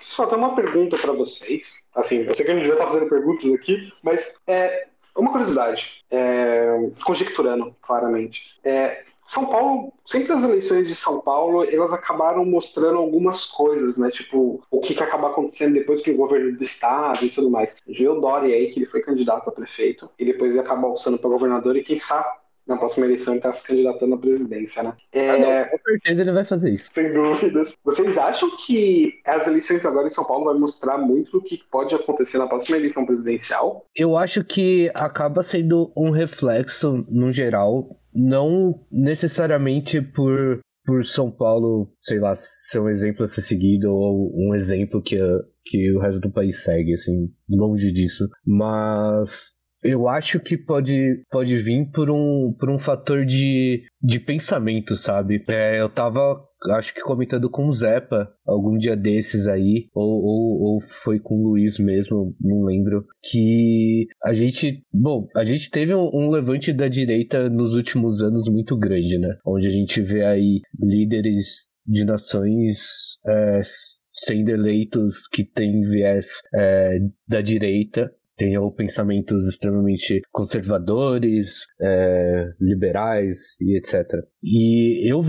Só tem uma pergunta para vocês. Assim, eu sei que a gente já tá fazendo perguntas aqui, mas é uma curiosidade, é, conjecturando claramente. É, São Paulo, sempre as eleições de São Paulo, elas acabaram mostrando algumas coisas, né? Tipo, o que, que acaba acontecendo depois que o governo do estado e tudo mais. Viu o Dória aí, que ele foi candidato a prefeito, e depois ele acaba alçando para governador, e quem sabe na próxima eleição ele tá se candidatando à presidência, né? É, Ah, não, com certeza ele vai fazer isso. sem dúvidas. Vocês acham que as eleições agora em São Paulo vai mostrar muito do que pode acontecer na próxima eleição presidencial? Eu acho que acaba sendo um reflexo, no geral, não necessariamente por, por São Paulo, sei lá, ser um exemplo a ser seguido ou um exemplo que, que o resto do país segue, assim, longe disso. Mas eu acho que pode, pode vir por um, por um fator de, de pensamento, sabe? É, eu tava, acho que comentando com o Zepa algum dia desses aí, ou, ou, ou foi com o Luiz mesmo, não lembro, que a gente, bom, a gente teve um, um levante da direita nos últimos anos muito grande, né? Onde a gente vê aí líderes de nações é, sendo eleitos que têm viés é, da direita ou pensamentos extremamente conservadores, é, liberais e etc. E eu,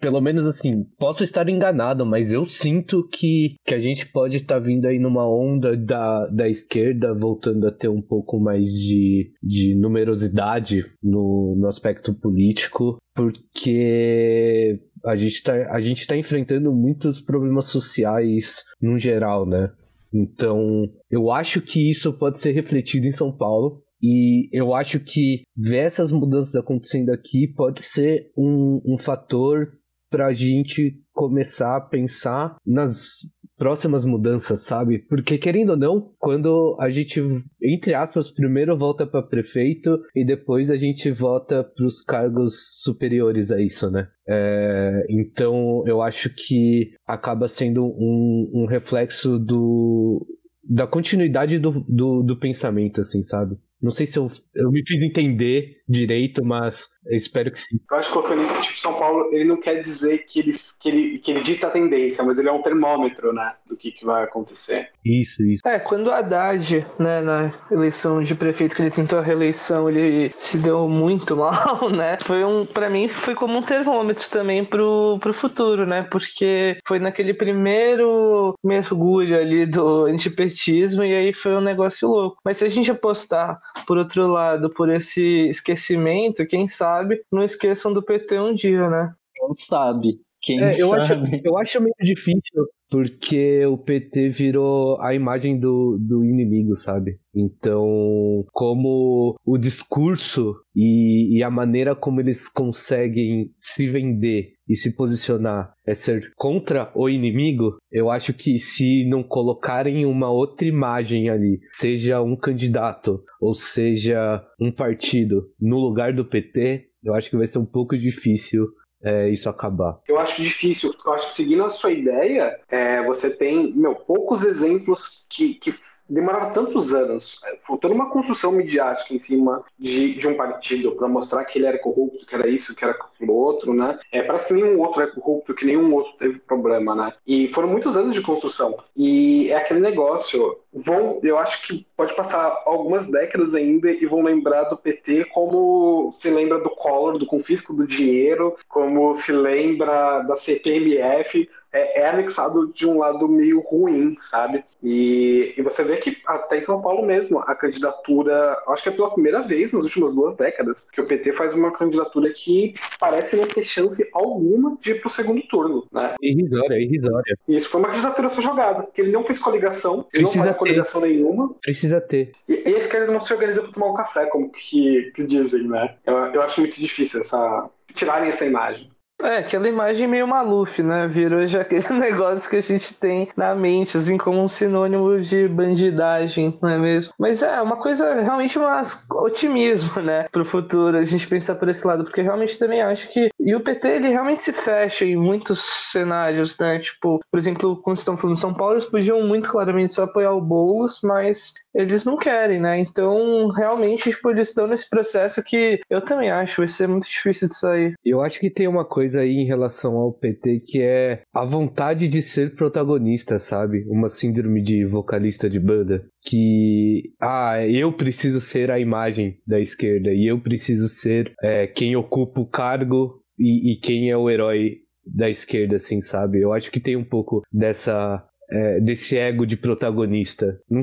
pelo menos assim, posso estar enganado, mas eu sinto que, que a gente pode estar vindo aí numa onda da, da esquerda voltando a ter um pouco mais de, de numerosidade no, no aspecto político, porque a gente está tá enfrentando muitos problemas sociais no geral, né? Então, eu acho que isso pode ser refletido em São Paulo. E eu acho que ver essas mudanças acontecendo aqui pode ser um, um fator para a gente começar a pensar nas próximas mudanças, sabe? Porque querendo ou não, quando a gente, entre aspas, primeiro volta para prefeito e depois a gente volta para os cargos superiores a isso, né? É, então eu acho que acaba sendo um, um reflexo do, da continuidade do, do, do pensamento, assim, sabe? Não sei se eu, eu me fiz entender direito, mas eu espero que sim. Eu acho que colocando isso, tipo, São Paulo, ele não quer dizer que ele, que ele, que ele dita a tendência, mas ele é um termômetro, né, do que, que vai acontecer. Isso, isso. É, quando o Haddad, né, na eleição de prefeito, que ele tentou a reeleição, ele se deu muito mal, né, foi um, pra mim, foi como um termômetro também pro, pro futuro, né, porque foi naquele primeiro mergulho ali do antipetismo e aí foi um negócio louco. Mas se a gente apostar, por outro lado, por esse esquecimento, quem sabe não esqueçam do PT um dia, né? Quem sabe? Quem é, eu sabe? Acho, eu acho meio difícil, porque o PT virou a imagem do, do inimigo, sabe? Então, como o discurso e, e a maneira como eles conseguem se vender e se posicionar é ser contra o inimigo, eu acho que se não colocarem uma outra imagem ali, seja um candidato ou seja um partido no lugar do PT, eu acho que vai ser um pouco difícil é, isso acabar? Eu acho difícil, porque eu acho que seguindo a sua ideia, é, você tem, meu, poucos exemplos que, que demoraram tantos anos, é, foi toda uma construção midiática em cima de, de um partido para mostrar que ele era corrupto, que era isso, que era aquilo outro, né? É, parece que nenhum outro é corrupto, que nenhum outro teve problema, né? E foram muitos anos de construção. E é aquele negócio, vão, eu acho que pode passar algumas décadas ainda e vão lembrar do PT como se lembra do Collor, do confisco do dinheiro, como se lembra da CPMF, é, é, anexado de um lado meio ruim, sabe? E, e você vê que até em São Paulo mesmo, a candidatura, acho que é pela primeira vez nas últimas duas décadas, que o PT faz uma candidatura que parece não ter chance alguma de ir pro segundo turno, né? Irrisória, irrisória. E isso foi uma candidatura jogada, porque ele não fez coligação, ele Precisa não faz coligação nenhuma. Precisa ter. E, e a esquerda não se organiza pra tomar um café, como que, que dizem, né? Eu, eu acho muito difícil essa tirarem essa imagem. É, aquela imagem meio Maluf, né? Virou já aquele negócio que a gente tem na mente, assim, como um sinônimo de bandidagem, não é mesmo? Mas é uma coisa, realmente, um otimismo, né? Pro futuro, a gente pensar por esse lado, porque realmente também acho que. E o PT, ele realmente se fecha em muitos cenários, né? Tipo, por exemplo, quando estão falando de São Paulo, eles podiam muito claramente só apoiar o Boulos, mas eles não querem, né? Então, realmente, tipo, eles estão nesse processo que eu também acho vai ser muito difícil de sair. Eu acho que tem uma coisa aí em relação ao PT que é a vontade de ser protagonista, sabe? Uma síndrome de vocalista de banda. Que, ah, eu preciso ser a imagem da esquerda e eu preciso ser é, quem ocupa o cargo e, e quem é o herói da esquerda, assim, sabe? Eu acho que tem um pouco dessa é, desse ego de protagonista. Não,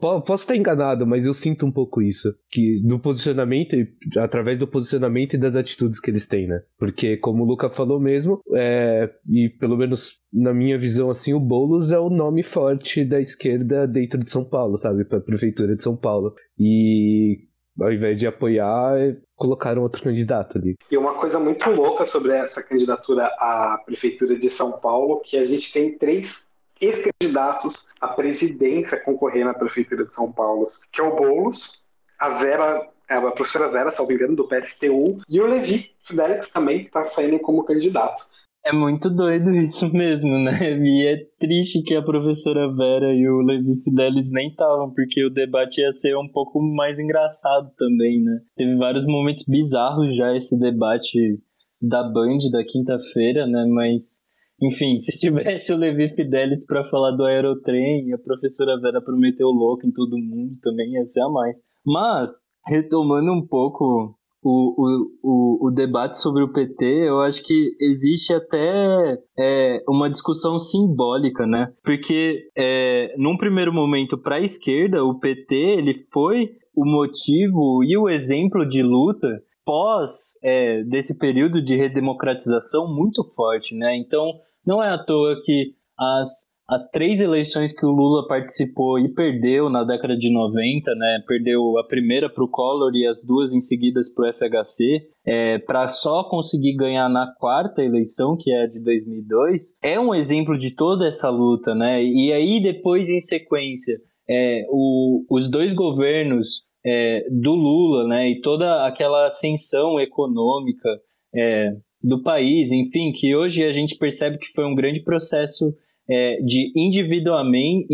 posso estar enganado, mas eu sinto um pouco isso. Que do posicionamento, através do posicionamento e das atitudes que eles têm, né? Porque, como o Luca falou mesmo, é, e pelo menos na minha visão, assim, o Boulos é o nome forte da esquerda dentro de São Paulo, sabe? Para a prefeitura de São Paulo. E ao invés de apoiar, colocaram outro candidato ali. E uma coisa muito louca sobre essa candidatura à prefeitura de São Paulo, que a gente tem três ex-candidatos à presidência concorrer na Prefeitura de São Paulo, que é o Boulos, a Vera, é, a professora Vera, salvo engano, do PSTU, e o Levi Fidelix também, que está saindo como candidato. É muito doido isso mesmo, né? E é triste que a professora Vera e o Levi Fidelis nem estavam, porque o debate ia ser um pouco mais engraçado também, né? Teve vários momentos bizarros já esse debate da Band da quinta-feira, né? Mas enfim, se tivesse o Levi Fidelis para falar do aerotrem a professora Vera prometeu louco em todo mundo, também ia ser a mais. Mas, retomando um pouco o, o, o, debate sobre o PT, eu acho que existe até é, uma discussão simbólica, né? Porque, é, num primeiro momento, para a esquerda, o PT ele foi o motivo e o exemplo de luta pós é, desse período de redemocratização muito forte, né? Então, não é à toa que as, as três eleições que o Lula participou e perdeu na década de 90, né? Perdeu a primeira para o Collor e as duas em seguidas para o FHC, é, para só conseguir ganhar na quarta eleição, que é a de 2002, é um exemplo de toda essa luta, né? E aí depois em sequência, é, o, os dois governos é, do Lula, né? E toda aquela ascensão econômica é, do país, enfim, que hoje a gente percebe que foi um grande processo é, de endividamento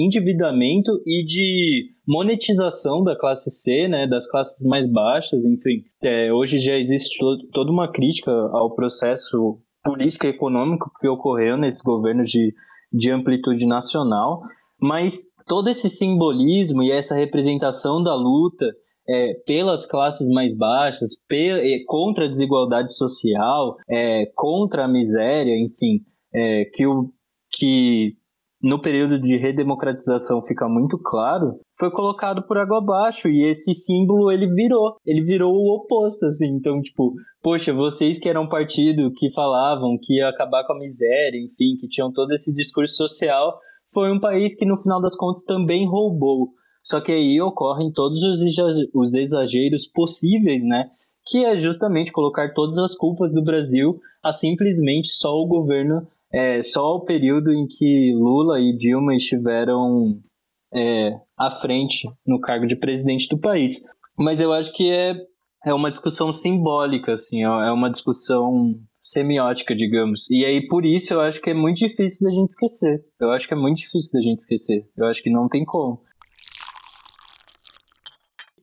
e de monetização da classe C, né, das classes mais baixas, enfim. É, hoje já existe toda uma crítica ao processo político e econômico que ocorreu nesses governos de, de amplitude nacional, mas todo esse simbolismo e essa representação da luta é, pelas classes mais baixas, pe contra a desigualdade social, é, contra a miséria, enfim, é, que o que no período de redemocratização fica muito claro, foi colocado por água abaixo e esse símbolo ele virou, ele virou o oposto assim. Então, tipo, poxa, vocês que eram um partido que falavam que ia acabar com a miséria, enfim, que tinham todo esse discurso social, foi um país que no final das contas também roubou. Só que aí ocorrem todos os exageros possíveis, né? Que é justamente colocar todas as culpas do Brasil a simplesmente só o governo é só o período em que Lula e Dilma estiveram é, à frente no cargo de presidente do país. Mas eu acho que é, é uma discussão simbólica, assim, é uma discussão semiótica, digamos. E aí, por isso, eu acho que é muito difícil da gente esquecer. Eu acho que é muito difícil da gente esquecer. Eu acho que não tem como.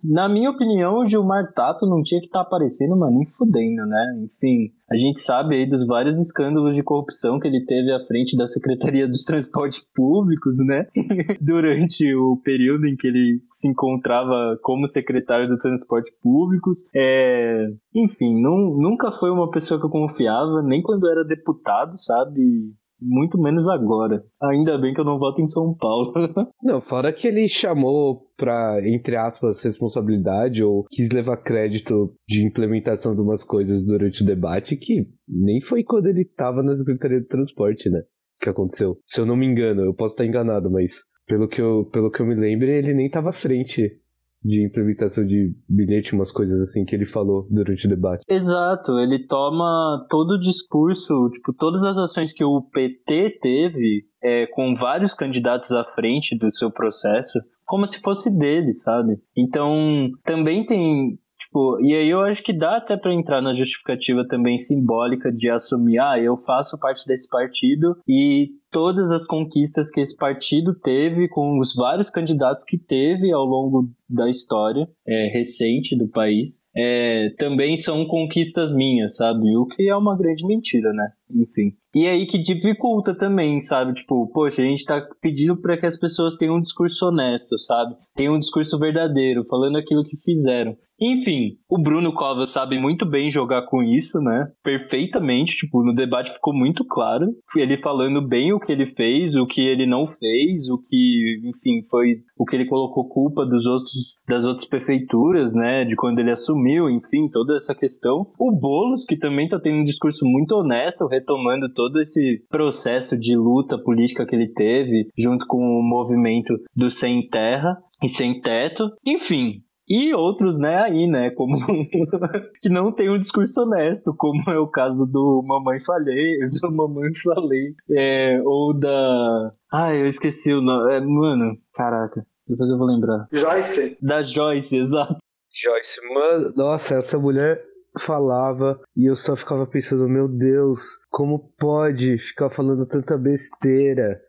Na minha opinião, o Gilmar Tato não tinha que estar tá aparecendo, mas nem fudendo, né? Enfim, a gente sabe aí dos vários escândalos de corrupção que ele teve à frente da Secretaria dos Transportes Públicos, né? Durante o período em que ele se encontrava como secretário dos Transportes Públicos. É... Enfim, não, nunca foi uma pessoa que eu confiava, nem quando era deputado, sabe? Muito menos agora. Ainda bem que eu não voto em São Paulo. não, fora que ele chamou pra, entre aspas, responsabilidade ou quis levar crédito de implementação de umas coisas durante o debate que nem foi quando ele tava na Secretaria de Transporte, né? Que aconteceu. Se eu não me engano, eu posso estar enganado, mas pelo que eu, pelo que eu me lembro, ele nem tava à frente de implementação de bilhete, umas coisas assim que ele falou durante o debate. Exato, ele toma todo o discurso, tipo, todas as ações que o PT teve é, com vários candidatos à frente do seu processo, como se fosse dele, sabe? Então, também tem Tipo, e aí eu acho que dá até para entrar na justificativa também simbólica de assumir, ah, eu faço parte desse partido e todas as conquistas que esse partido teve, com os vários candidatos que teve ao longo da história é, recente do país, é, também são conquistas minhas, sabe? O que é uma grande mentira, né? Enfim. E aí que dificulta também, sabe? Tipo, poxa, a gente tá pedindo para que as pessoas tenham um discurso honesto, sabe? Tenham um discurso verdadeiro, falando aquilo que fizeram. Enfim, o Bruno Covas sabe muito bem jogar com isso, né? Perfeitamente, tipo, no debate ficou muito claro. Ele falando bem o que ele fez, o que ele não fez, o que, enfim, foi o que ele colocou culpa dos outros, das outras prefeituras, né? De quando ele assumiu, enfim, toda essa questão. O Boulos, que também tá tendo um discurso muito honesto, retomando todo esse processo de luta política que ele teve, junto com o movimento do Sem Terra e Sem Teto. Enfim, e outros, né, aí, né, como que não tem um discurso honesto, como é o caso do Mamãe Falei, do Mamãe Falei, é, ou da... Ah, eu esqueci o nome, é, mano, caraca, depois eu vou lembrar. Joyce. Da Joyce, exato. Joyce, mano, nossa, essa mulher falava e eu só ficava pensando, meu Deus, como pode ficar falando tanta besteira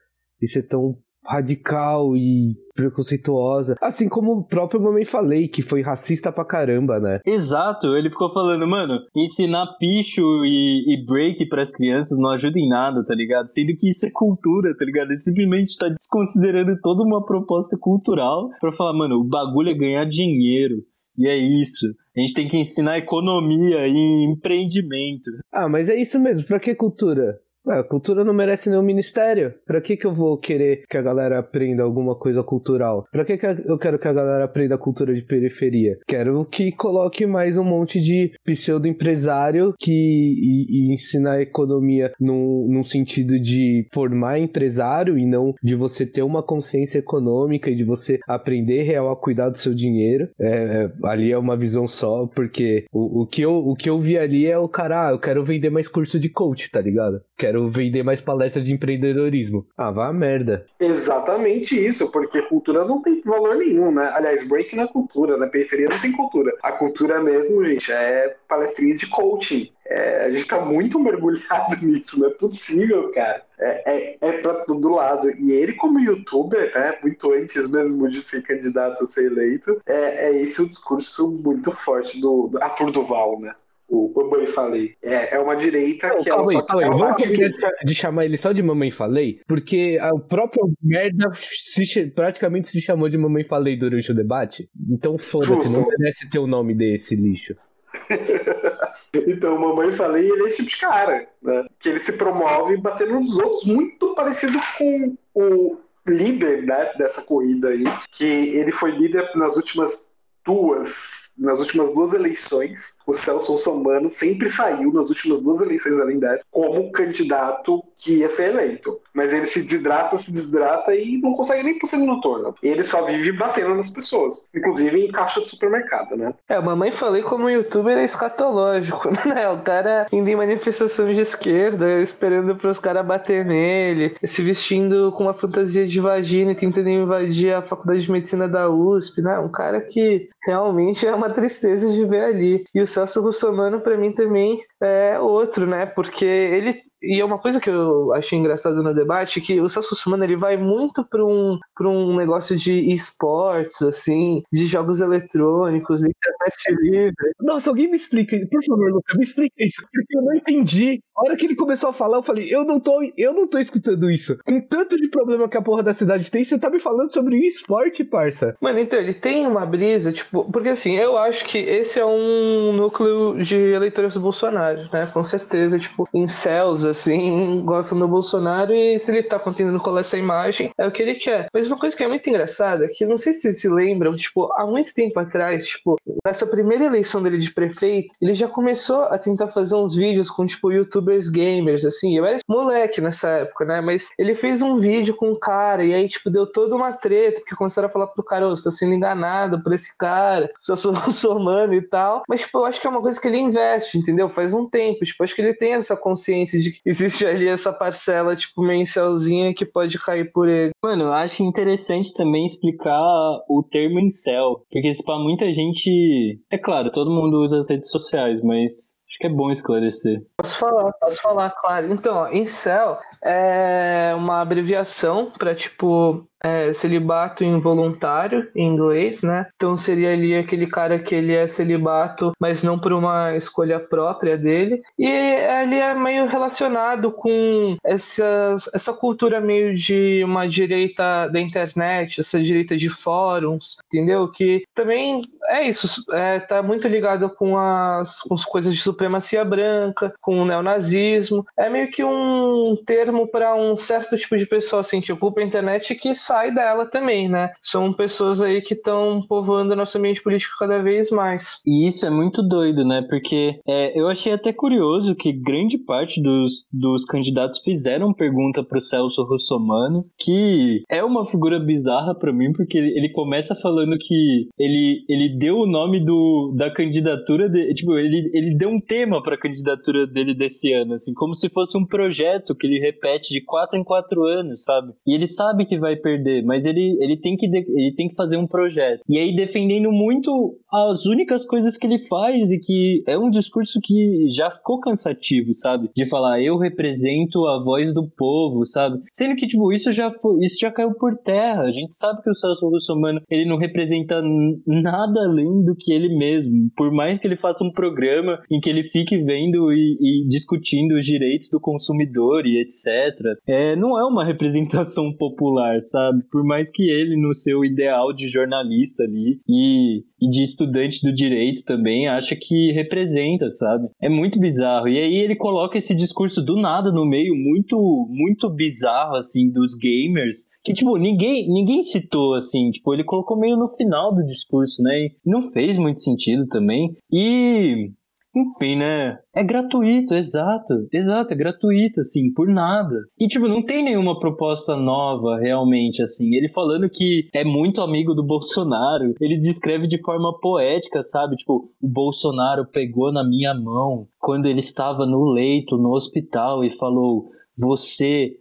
e ser tão radical e preconceituosa. Assim como o próprio Mamãe Falei, que foi racista pra caramba, né? Exato, ele ficou falando, mano, ensinar picho e, e break pras crianças não ajuda em nada, tá ligado? Sendo que isso é cultura, tá ligado? Ele simplesmente tá desconsiderando toda uma proposta cultural pra falar, mano, o bagulho é ganhar dinheiro. E é isso. A gente tem que ensinar economia e empreendimento. Ah, mas é isso mesmo. Pra que cultura? A cultura não merece nenhum ministério. Pra que que eu vou querer que a galera aprenda alguma coisa cultural? Pra que que eu quero que a galera aprenda a cultura de periferia? Quero que coloque mais um monte de pseudo-empresário que e, e ensinar a economia num sentido de formar empresário e não de você ter uma consciência econômica e de você aprender real a cuidar do seu dinheiro. É, é, ali é uma visão só, porque o, o, que eu, o que eu vi ali é o cara, ah, eu quero vender mais curso de coach, tá ligado? Quero vender mais palestras de empreendedorismo. Ah, vá merda. Exatamente isso, porque cultura não tem valor nenhum, né? Aliás, break na é cultura, na periferia não tem cultura. A cultura mesmo, gente, é palestrinha de coaching. É, a gente tá muito mergulhado nisso, não é possível, cara. É, é, é pra todo lado. E ele, como youtuber, né, muito antes mesmo de ser candidato a ser eleito, é, é esse o discurso muito forte do, do Arthur Duval, né? O Mamãe Falei. É, é uma direita não, que calma ela aí, calma aí. Vamos de, de chamar ele só de Mamãe Falei, porque o próprio merda se, praticamente se chamou de Mamãe Falei durante o debate. Então foda-se, não merece ter o nome desse lixo. Então, mamãe falei, ele é esse tipo de cara, né? Que ele se promove batendo nos outros, muito parecido com o líder né, dessa corrida aí, que ele foi líder nas últimas duas nas últimas duas eleições, o Celso Russomano sempre saiu nas últimas duas eleições além dessa como candidato que ia ser eleito. Mas ele se desidrata, se desidrata e não consegue nem por no turno. Ele só vive batendo nas pessoas, inclusive em caixa de supermercado, né? É, a mamãe falei como youtuber é escatológico, né? O cara indo em manifestação de esquerda, esperando para os caras bater nele, se vestindo com uma fantasia de vagina e tentando invadir a faculdade de medicina da USP, né? Um cara que realmente é uma tristeza de ver ali. E o Celso Russomano, para mim, também é outro, né? Porque ele e é uma coisa que eu achei engraçado no debate que o Celso Russomano ele vai muito para um, um negócio de esportes, assim, de jogos eletrônicos, de internet livre. Nossa, alguém me explica, por favor, Luca, me explica isso, porque eu não entendi. A hora que ele começou a falar, eu falei, eu não tô, eu não tô escutando isso. Com tanto de problema que a porra da cidade tem, você tá me falando sobre esporte, parça. Mano, então, ele tem uma brisa, tipo, porque assim, eu acho que esse é um núcleo de eleitores do Bolsonaro, né? Com certeza, tipo, em céus, assim, gostam do Bolsonaro e se ele tá conseguindo colar essa imagem, é o que ele quer. Mas uma coisa que é muito engraçada, que não sei se vocês se lembram, tipo, há muito tempo atrás, tipo, nessa primeira eleição dele de prefeito, ele já começou a tentar fazer uns vídeos com, tipo, youtubers gamers, assim. Eu era moleque nessa época, né? Mas ele fez um vídeo com um cara e aí, tipo, deu toda uma treta, porque começaram a falar pro cara, ô, você tá sendo enganado por esse cara, só sou muçulmano e tal. Mas, tipo, eu acho que é uma coisa que ele investe, entendeu? Faz um tempo. Tipo, acho que ele tem essa consciência de que existe ali essa parcela, tipo, mensalzinha que pode cair por ele. Mano, eu acho interessante também explicar o termo incel, porque para muita gente, é claro, todo mundo usa as redes sociais, mas Acho que é bom esclarecer. Posso falar, posso falar, claro. Então, incel é uma abreviação para tipo é, celibato involuntário em inglês, né? Então seria ali aquele cara que ele é celibato, mas não por uma escolha própria dele. E ele é meio relacionado com essa, essa cultura meio de uma direita da internet, essa direita de fóruns, entendeu? Que também é isso, é, tá muito ligado com as, com as coisas de supremacia branca, com o neonazismo. É meio que um termo para um certo tipo de pessoa assim que ocupa a internet que sai dela também, né? São pessoas aí que estão povoando nosso ambiente político cada vez mais. E isso é muito doido, né? Porque é, eu achei até curioso que grande parte dos, dos candidatos fizeram pergunta pro Celso Russomano, que é uma figura bizarra para mim, porque ele começa falando que ele, ele deu o nome do, da candidatura, de, tipo, ele, ele deu um tema pra candidatura dele desse ano, assim, como se fosse um projeto que ele repete de quatro em quatro anos, sabe? E ele sabe que vai perder fazer, mas ele, ele, tem que ele tem que fazer um projeto. E aí defendendo muito as únicas coisas que ele faz e que é um discurso que já ficou cansativo, sabe? De falar, eu represento a voz do povo, sabe? Sendo que, tipo, isso já, foi, isso já caiu por terra. A gente sabe que o Celso Russomano, ele não representa nada além do que ele mesmo. Por mais que ele faça um programa em que ele fique vendo e, e discutindo os direitos do consumidor e etc. É, não é uma representação popular, sabe? Sabe? Por mais que ele, no seu ideal de jornalista ali e, e de estudante do direito também, acha que representa, sabe? É muito bizarro. E aí ele coloca esse discurso do nada no meio, muito, muito bizarro, assim, dos gamers, que, tipo, ninguém, ninguém citou, assim, tipo, ele colocou meio no final do discurso, né? E não fez muito sentido também. E enfim, né? É gratuito, exato. Exato, é gratuito, assim, por nada. E, tipo, não tem nenhuma proposta nova, realmente, assim. Ele falando que é muito amigo do Bolsonaro, ele descreve de forma poética, sabe? Tipo, o Bolsonaro pegou na minha mão quando ele estava no leito, no hospital, e falou: Você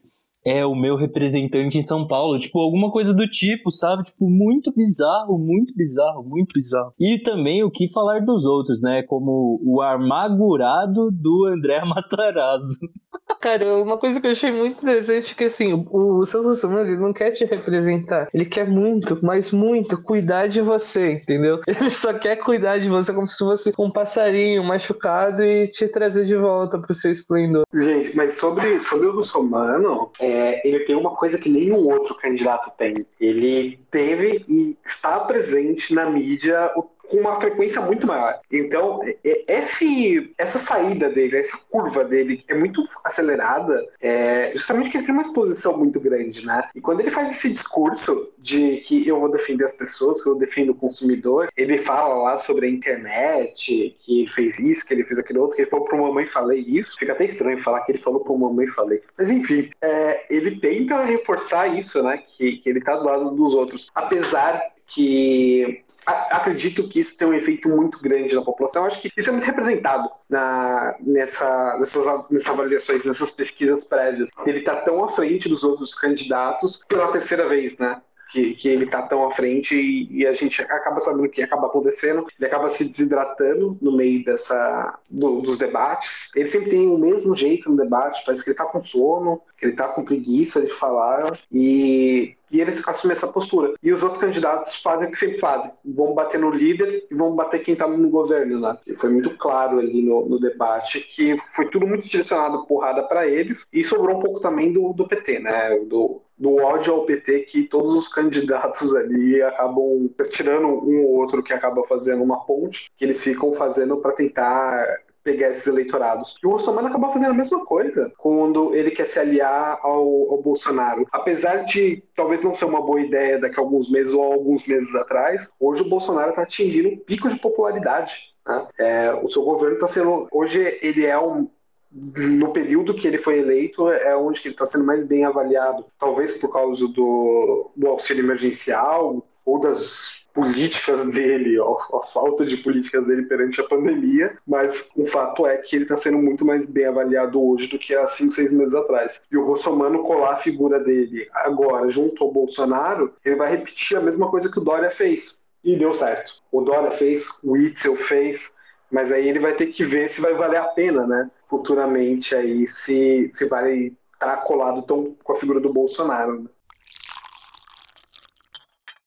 é o meu representante em São Paulo, tipo, alguma coisa do tipo, sabe? Tipo, muito bizarro, muito bizarro, muito bizarro. E também o que falar dos outros, né? Como o amargurado do André Matarazzo. Cara, uma coisa que eu achei muito interessante é que, assim, o, o Celso Russomano, ele não quer te representar. Ele quer muito, mas muito, cuidar de você, entendeu? Ele só quer cuidar de você como se fosse um passarinho machucado e te trazer de volta pro seu esplendor. Gente, mas sobre, sobre o Russomano, é, ele tem uma coisa que nenhum outro candidato tem. Ele teve e está presente na mídia o com uma frequência muito maior. Então, esse, essa saída dele, essa curva dele é muito acelerada, é, justamente porque ele tem uma exposição muito grande, né? E quando ele faz esse discurso de que eu vou defender as pessoas, que eu defendo o consumidor, ele fala lá sobre a internet, que ele fez isso, que ele fez aquilo outro, que ele falou pro mamãe falei isso. Fica até estranho falar que ele falou pro mamãe falei. Mas enfim, é, ele tenta reforçar isso, né? Que, que ele tá do lado dos outros. Apesar que acredito que isso tem um efeito muito grande na população. Acho que isso é muito representado na, nessa, nessas, nessas avaliações, nessas pesquisas prévias. Ele está tão à frente dos outros candidatos pela terceira vez, né? que, que ele tá tão à frente e, e, a gente acaba sabendo o que acaba acontecendo. Ele acaba se desidratando no meio dessa do, dos debates. Ele sempre tem o mesmo jeito no debate, parece que ele tá com sono, que ele tá com preguiça de falar e e ele assume essa postura. E os outros candidatos fazem o que sempre fazem: vão bater no líder e vão bater quem está no governo. Né? E foi muito claro ali no, no, debate que foi tudo muito direcionado porrada para eles e sobrou um pouco também do, do PT, né? Do, do ódio ao PT que todos os candidatos ali acabam tirando um ou outro que acaba fazendo uma ponte que eles ficam fazendo para tentar pegar esses eleitorados. E o Bolsonaro acabou fazendo a mesma coisa quando ele quer se aliar ao, ao, Bolsonaro. Apesar de talvez não ser uma boa ideia daqui a alguns meses ou alguns meses atrás, hoje o Bolsonaro está atingindo um pico de popularidade. Né? É, o seu governo está sendo. Hoje ele é um, no período que ele foi eleito, é onde ele está sendo mais bem avaliado. Talvez por causa do, do auxílio emergencial ou das políticas dele, a, falta de políticas dele perante a pandemia, mas o fato é que ele está sendo muito mais bem avaliado hoje do que há 5, 6 meses atrás. E o Rossomano colar a figura dele agora junto ao Bolsonaro, ele vai repetir a mesma coisa que o Dória fez. E deu certo. O Dória fez, o Itzel fez, mas aí ele vai ter que ver se vai valer a pena, né? Futuramente aí, se, se vai estar tá colado tão com a figura do Bolsonaro. Né?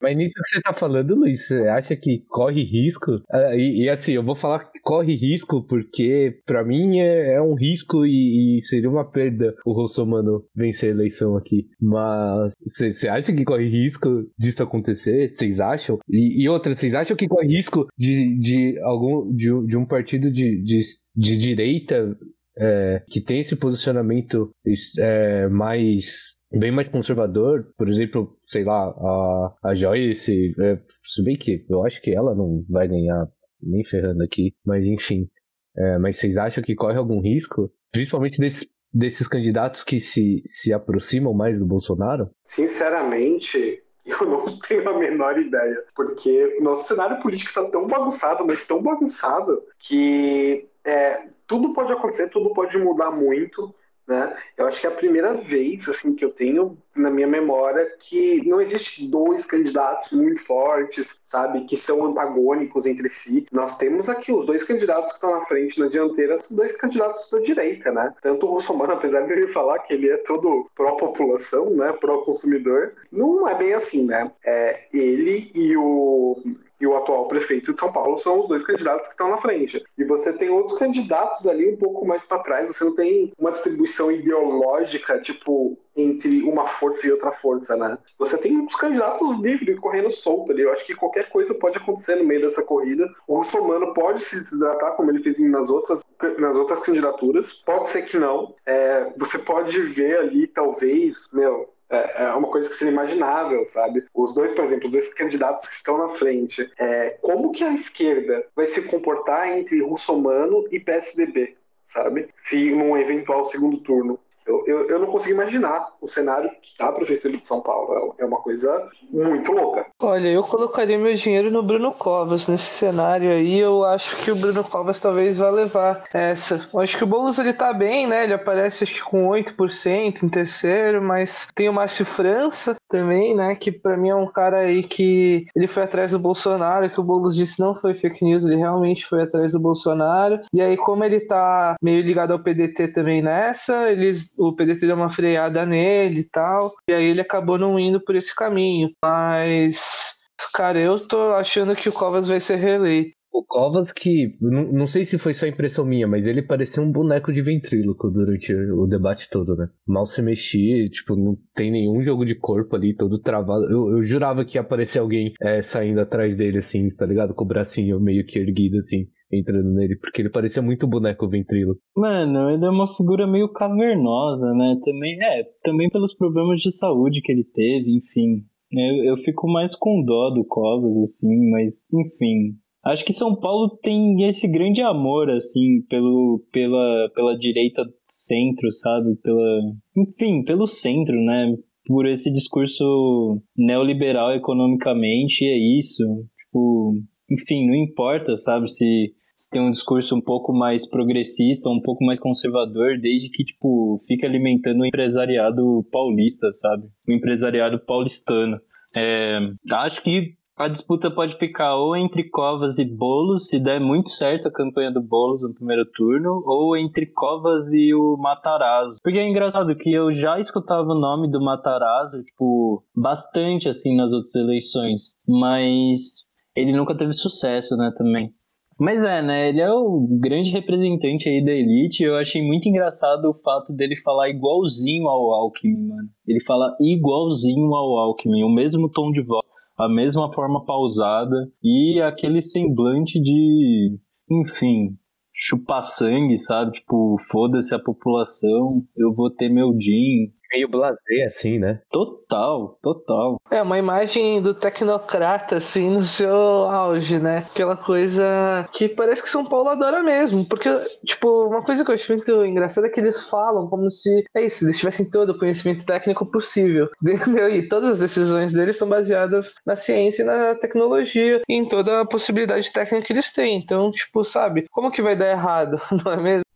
Mas nisso que você tá falando, Luiz, você acha que corre risco? Uh, e, e, assim, eu vou falar que corre risco porque, para mim, é, é, um risco e, e, seria uma perda o Rossomano vencer a eleição aqui. Mas você acha que corre risco disso acontecer? Vocês acham? E, e, outra, vocês acham que corre risco de, de algum de, de um partido de, de, de direita é, que tem esse posicionamento é, mais bem mais conservador, por exemplo, sei lá, a, a Joyce, é, se bem que eu acho que ela não vai ganhar nem ferrando aqui, mas enfim. É, mas vocês acham que corre algum risco? Principalmente desses, desses candidatos que se, se aproximam mais do Bolsonaro? Sinceramente, eu não tenho a menor ideia. Porque nosso cenário político está tão bagunçado, mas tão bagunçado, que é, tudo pode acontecer, tudo pode mudar muito. Né? Eu acho que é a primeira vez assim que eu tenho na minha memória que não existe dois candidatos muito fortes, sabe, que são antagônicos entre si. Nós temos aqui os dois candidatos que estão na frente na dianteira, são dois candidatos da direita, né? Tanto o Russomano, apesar de ele falar que ele é todo pró-população, né, pró-consumidor, não é bem assim, né? É ele e o e o atual prefeito de São Paulo são os dois candidatos que estão na frente. E você tem outros candidatos ali um pouco mais para trás, você não tem uma distribuição ideológica, tipo, entre uma força e outra força, né? Você tem uns candidatos livres correndo solto ali. Eu acho que qualquer coisa pode acontecer no meio dessa corrida. O russomano pode se desidratar, como ele fez nas outras, nas outras candidaturas. Pode ser que não. É, você pode ver ali, talvez, meu, é, é uma coisa que seria imaginável, sabe? Os dois, por exemplo, os dois candidatos que estão na frente, é, como que a esquerda vai se comportar entre russomano e PSDB, sabe? Se num eventual segundo turno. Eu, eu, eu não consigo imaginar o cenário que está a Prefeitura de São Paulo. É uma coisa muito louca. Olha, eu colocaria meu dinheiro no Bruno Covas. Nesse cenário aí, eu acho que o Bruno Covas talvez vá levar essa. Eu acho que o Boulos ele tá bem, né? Ele aparece acho que com 8% em terceiro, mas tem o Márcio França também, né? Que para mim é um cara aí que ele foi atrás do Bolsonaro, que o Boulos disse não foi fake news, ele realmente foi atrás do Bolsonaro. E aí, como ele tá meio ligado ao PDT também nessa, eles o PDT deu uma freada nele e tal, e aí ele acabou não indo por esse caminho. Mas, cara, eu tô achando que o Covas vai ser reeleito. O Covas que, não, não sei se foi só impressão minha, mas ele parecia um boneco de ventríloco durante o debate todo, né? Mal se mexia, tipo, não tem nenhum jogo de corpo ali, todo travado. Eu, eu jurava que ia aparecer alguém é, saindo atrás dele, assim, tá ligado? Com o bracinho meio que erguido, assim entrando nele, porque ele parecia muito boneco ventrilo. Mano, ele é uma figura meio cavernosa, né? Também é, também pelos problemas de saúde que ele teve, enfim. Eu, eu fico mais com dó do Covas, assim, mas enfim. Acho que São Paulo tem esse grande amor, assim, pelo, pela, pela direita centro, sabe? Pela, enfim, pelo centro, né? Por esse discurso neoliberal economicamente, é isso. Tipo, enfim, não importa, sabe, se, se tem um discurso um pouco mais progressista, um pouco mais conservador, desde que, tipo, fica alimentando o empresariado paulista, sabe? O empresariado paulistano. É, acho que a disputa pode ficar ou entre Covas e Bolos, se der muito certo a campanha do Bolos no primeiro turno, ou entre Covas e o Matarazzo. Porque é engraçado que eu já escutava o nome do Matarazzo, tipo, bastante assim nas outras eleições, mas ele nunca teve sucesso, né, também. Mas é, né, ele é o grande representante aí da elite, eu achei muito engraçado o fato dele falar igualzinho ao Alckmin, mano. Ele fala igualzinho ao Alckmin, o mesmo tom de voz, a mesma forma pausada e aquele semblante de, enfim, chupar sangue, sabe? Tipo, foda-se a população, eu vou ter meu din, meio blasé, assim, né? Total, total. É uma imagem do tecnocrata, assim, no seu auge, né? Aquela coisa que parece que São Paulo adora mesmo. Porque, tipo, uma coisa que eu acho muito engraçada é que eles falam como se, é isso, eles tivessem todo o conhecimento técnico possível. Entendeu? E todas as decisões deles são baseadas na ciência e na tecnologia e em toda a possibilidade técnica que eles têm. Então, tipo, sabe, como que vai dar errado, não é mesmo?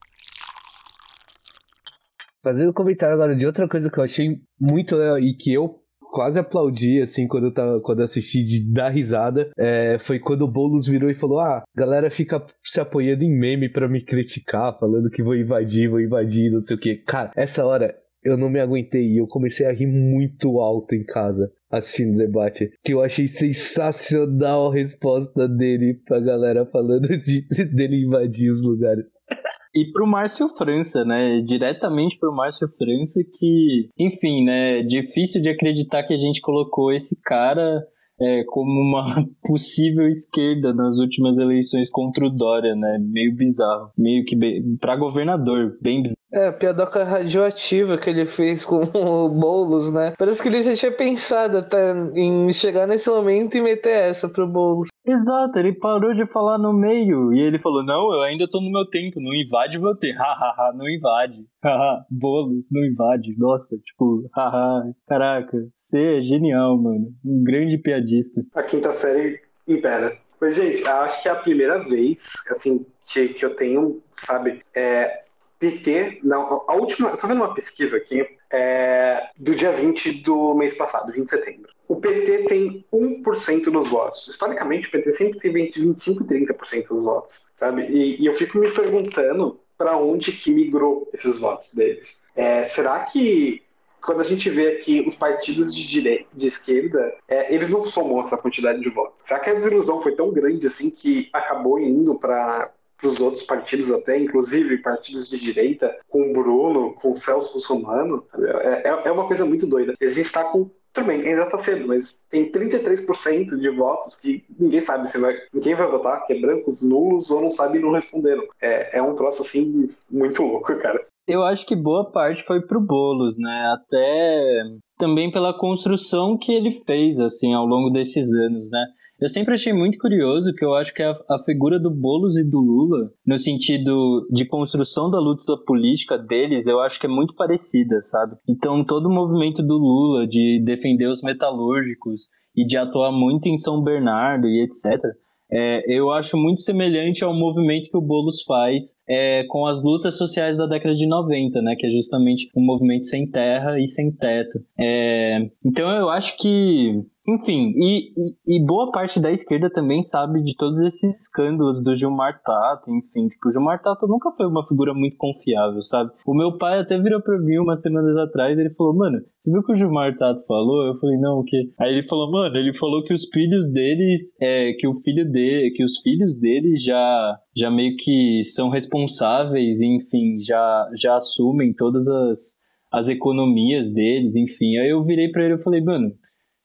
Fazendo um comentário agora de outra coisa que eu achei muito legal e que eu quase aplaudi, assim, quando eu, tava, quando eu assisti de dar risada, é, foi quando o Boulos virou e falou: Ah, galera fica se apoiando em meme para me criticar, falando que vou invadir, vou invadir, não sei o que. Cara, essa hora eu não me aguentei e eu comecei a rir muito alto em casa assistindo o debate. Que eu achei sensacional a resposta dele pra galera falando de, dele invadir os lugares. E pro Márcio França, né? Diretamente pro Márcio França, que, enfim, né? Difícil de acreditar que a gente colocou esse cara é, como uma possível esquerda nas últimas eleições contra o Dória, né? Meio bizarro. Meio que para governador, bem bizarro. É, a piadoca radioativa que ele fez com o Boulos, né? Parece que ele já tinha pensado até em chegar nesse momento e meter essa pro Boulos. Exato, ele parou de falar no meio e ele falou: Não, eu ainda tô no meu tempo, não invade meu tempo. Hahaha, não invade. Haha, Boulos, não invade. Nossa, tipo, haha, caraca, você é genial, mano. Um grande piadista. A quinta série impera. Mas, gente, acho que é a primeira vez, assim, que, que eu tenho, sabe, é, PT, não, a última, eu tô vendo uma pesquisa aqui, é, do dia 20 do mês passado, 20 de setembro. O PT tem 1% dos votos. Historicamente, o PT sempre teve entre 25% e 30% dos votos, sabe? E, e, eu fico me perguntando para onde que migrou esses votos deles. É, será que quando a gente vê aqui os partidos de direita, de esquerda, é, eles não somam essa quantidade de votos? Será que a desilusão foi tão grande assim que acabou indo para os outros partidos até, inclusive partidos de direita, com o Bruno, com o Celso Russomano. É, é, é uma coisa muito doida. Gente está com também, ainda está cedo, mas tem 33% de votos que ninguém sabe se vai, quem vai votar, que é brancos, nulos ou não sabe e não responderam. É, é um troço assim muito louco, cara. Eu acho que boa parte foi pro Bolos, né? Até também pela construção que ele fez, assim, ao longo desses anos, né? Eu sempre achei muito curioso que eu acho que a, a figura do Boulos e do Lula, no sentido de construção da luta política deles, eu acho que é muito parecida, sabe? Então, todo o movimento do Lula de defender os metalúrgicos e de atuar muito em São Bernardo e etc., é, eu acho muito semelhante ao movimento que o Boulos faz é, com as lutas sociais da década de 90, né? Que é justamente um movimento sem terra e sem teto. É, então eu acho que enfim, e, e, e, boa parte da esquerda também sabe de todos esses escândalos do Gilmar Tato, enfim, tipo, o Gilmar Tato nunca foi uma figura muito confiável, sabe? O meu pai até virou pra mim umas semanas atrás, ele falou, mano, você viu o que o Gilmar Tato falou? Eu falei, não, o quê? Aí ele falou, mano, ele falou que os filhos deles, é, que o filho dele, que os filhos dele já, já meio que são responsáveis, enfim, já, já assumem todas as, as economias deles, enfim. Aí eu virei para ele e falei, mano,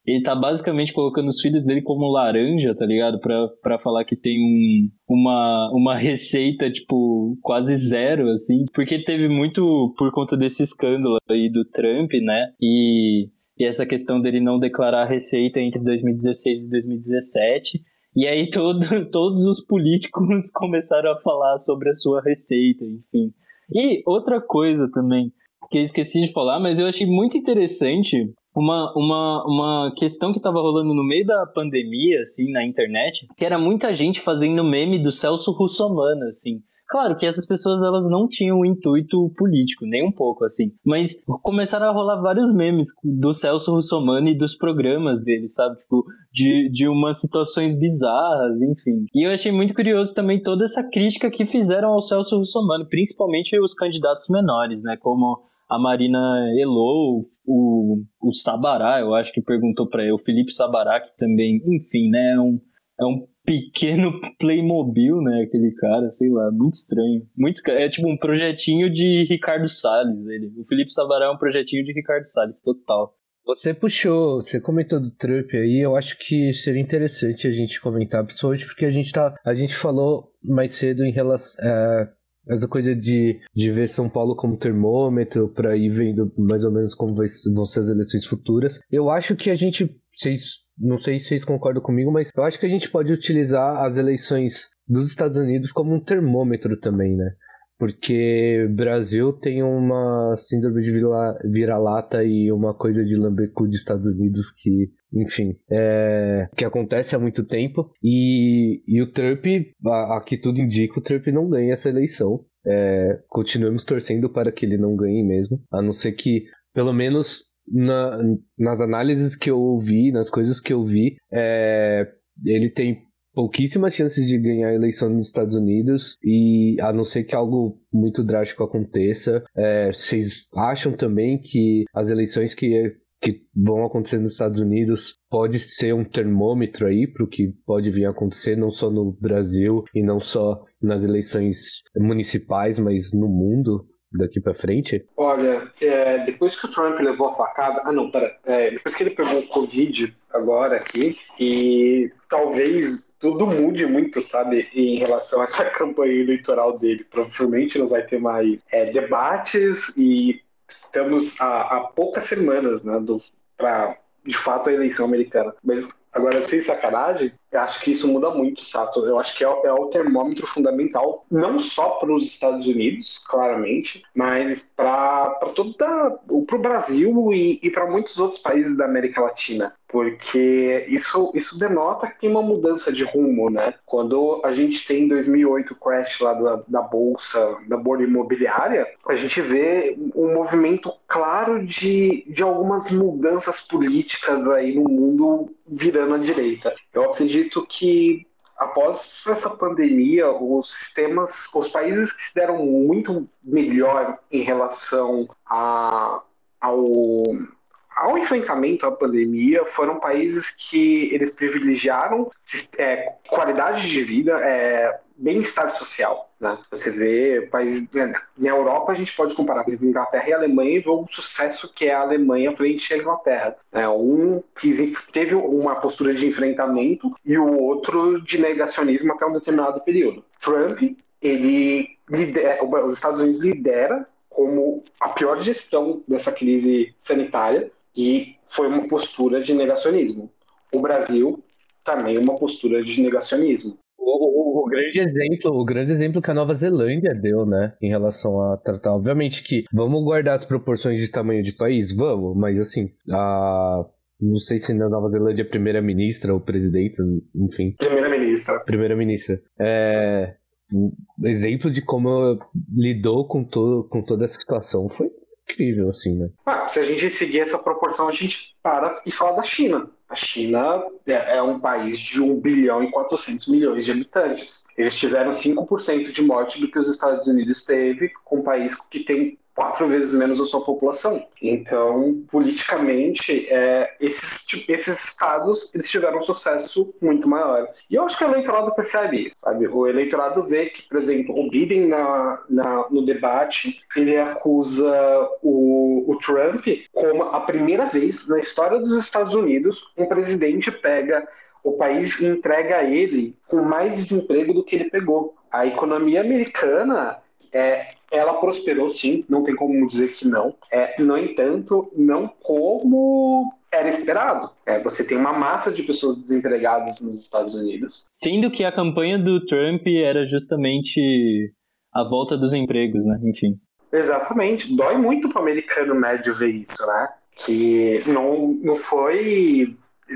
ele tá basicamente colocando os filhos dele como laranja, tá ligado? Pra, pra falar que tem um, uma, uma receita, tipo, quase zero, assim. Porque teve muito por conta desse escândalo aí do Trump, né? E, e essa questão dele não declarar receita entre 2016 e 2017. E aí todo, todos os políticos começaram a falar sobre a sua receita, enfim. E outra coisa também, que eu esqueci de falar, mas eu achei muito interessante uma, uma, uma questão que estava rolando no meio da pandemia, assim, na internet, que era muita gente fazendo meme do Celso Russomano, assim. Claro que essas pessoas elas não tinham um intuito político, nem um pouco assim. Mas começaram a rolar vários memes do Celso Russomano e dos programas dele, sabe? Tipo, de, de umas situações bizarras, enfim. E eu achei muito curioso também toda essa crítica que fizeram ao Celso Russomano, principalmente os candidatos menores, né? Como a Marina Elou, o, o Sabará, eu acho que perguntou para ele, o Felipe Sabará, que também, enfim, né, é um, é um pequeno Playmobil, né, aquele cara, sei lá, muito estranho. Muito, é tipo um projetinho de Ricardo Salles, ele. O Felipe Sabará é um projetinho de Ricardo Salles, total. Você puxou, você comentou do Trump aí, eu acho que seria interessante a gente comentar, principalmente porque a gente tá, a gente falou mais cedo em relação, é, essa coisa de, de ver São Paulo como termômetro para ir vendo mais ou menos como vai, vão ser as eleições futuras. Eu acho que a gente, vocês, não sei se vocês concordam comigo, mas eu acho que a gente pode utilizar as eleições dos Estados Unidos como um termômetro também, né? Porque Brasil tem uma síndrome de vira-lata e uma coisa de lambecu de Estados Unidos que, enfim, é, que acontece há muito tempo. E, e o Trump, aqui tudo indica, o Trump não ganha essa eleição. É, continuamos torcendo para que ele não ganhe mesmo, a não ser que, pelo menos na, nas análises que eu ouvi, nas coisas que eu vi, é, ele tem pouquíssimas chances de ganhar a eleição nos Estados Unidos e a não ser que algo muito drástico aconteça. É, vocês acham também que as eleições que que vão acontecer nos Estados Unidos pode ser um termômetro aí para o que pode vir a acontecer não só no Brasil e não só nas eleições municipais, mas no mundo daqui para frente? Olha, é, depois que o Trump levou a facada, ah não, pera, é, depois que ele pegou o Covid agora aqui e talvez tudo mude muito, sabe, em relação a essa campanha eleitoral dele. Provavelmente não vai ter mais é, debates e estamos há, há poucas semanas, né, para de fato a eleição americana. Mas agora, sem sacanagem, eu acho que isso muda muito, Sato. Eu acho que é, é o termômetro fundamental, não só para os Estados Unidos, claramente, mas para todo o Brasil e, e para muitos outros países da América Latina porque isso, isso denota que tem uma mudança de rumo, né? Quando a gente tem em 2008 o crash lá da, da bolsa, da bolha imobiliária, a gente vê um movimento claro de, de algumas mudanças políticas aí no mundo virando à direita. Eu acredito que após essa pandemia, os sistemas, os países que se deram muito melhor em relação a, ao ao enfrentamento à pandemia, foram países que eles privilegiaram é, qualidade de vida, é, bem-estar social. Né? Você vê países. Né, na Europa, a gente pode comparar, Inglaterra e Alemanha e ver o sucesso que é a Alemanha frente à Inglaterra. Né? Um que teve uma postura de enfrentamento e o outro de negacionismo até um determinado período. Trump, ele lidera, os Estados Unidos lidera como a pior gestão dessa crise sanitária e foi uma postura de negacionismo. O Brasil também uma postura de negacionismo. O, o, o, grande exemplo, o grande exemplo que a Nova Zelândia deu, né, em relação a tratar, obviamente que vamos guardar as proporções de tamanho de país, vamos, mas assim, a não sei se na Nova Zelândia é primeira-ministra ou presidente, enfim. Primeira-ministra. Primeira-ministra. É, um exemplo de como lidou com, todo, com toda essa situação foi incrível, assim, né? Ah, se a gente seguir essa proporção, a gente para e fala da China. A China é, é um país de 1 bilhão e 400 milhões de habitantes. Eles tiveram 5% de morte do que os Estados Unidos teve, com um país que tem quatro vezes menos a sua população. Então, politicamente, é, esses, esses estados eles tiveram um sucesso muito maior. E eu acho que o eleitorado percebe isso, sabe? O eleitorado vê que, por exemplo, o Biden na, na no debate, ele acusa o, o Trump como a primeira vez na história dos Estados Unidos um presidente pega o país e entrega a ele com mais desemprego do que ele pegou. A economia americana é, ela prosperou sim, não tem como dizer que não. É, no entanto, não como era esperado. É, você tem uma massa de pessoas desempregadas nos Estados Unidos. Sendo que a campanha do Trump era justamente a volta dos empregos, né? Enfim. Exatamente. Dói muito para o americano médio ver isso, né? Que não, não foi.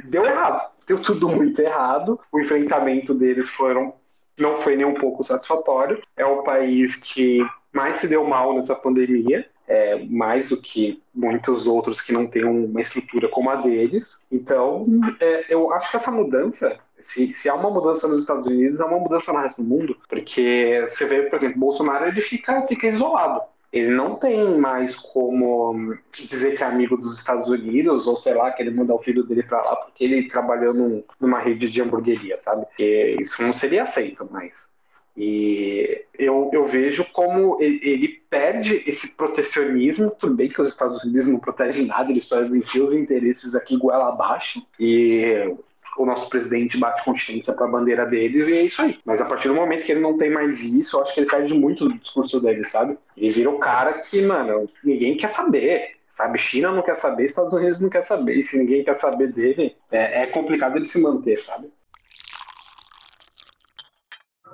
Deu errado. Deu tudo muito errado. O enfrentamento deles foram não foi nem um pouco satisfatório. É o país que mais se deu mal nessa pandemia, é, mais do que muitos outros que não têm uma estrutura como a deles. Então, é, eu acho que essa mudança, se, se há uma mudança nos Estados Unidos, há uma mudança no resto do mundo, porque você vê, por exemplo, Bolsonaro ele fica, fica isolado. Ele não tem mais como dizer que é amigo dos Estados Unidos, ou sei lá, que ele mandar o filho dele para lá porque ele trabalhou num, numa rede de hamburgueria, sabe? Porque isso não seria aceito mais. E eu, eu vejo como ele, ele, perde esse protecionismo. Tudo bem que os Estados Unidos não protegem nada, eles só enfiam os interesses aqui goela abaixo. E o nosso presidente bate consciência para a bandeira deles e é isso aí. Mas a partir do momento que ele não tem mais isso, eu acho que ele perde muito do discurso dele, sabe? Ele vira o cara que, mano, ninguém quer saber. Sabe, China não quer saber, Estados Unidos não quer saber. E se ninguém quer saber dele, é, é complicado ele se manter, sabe?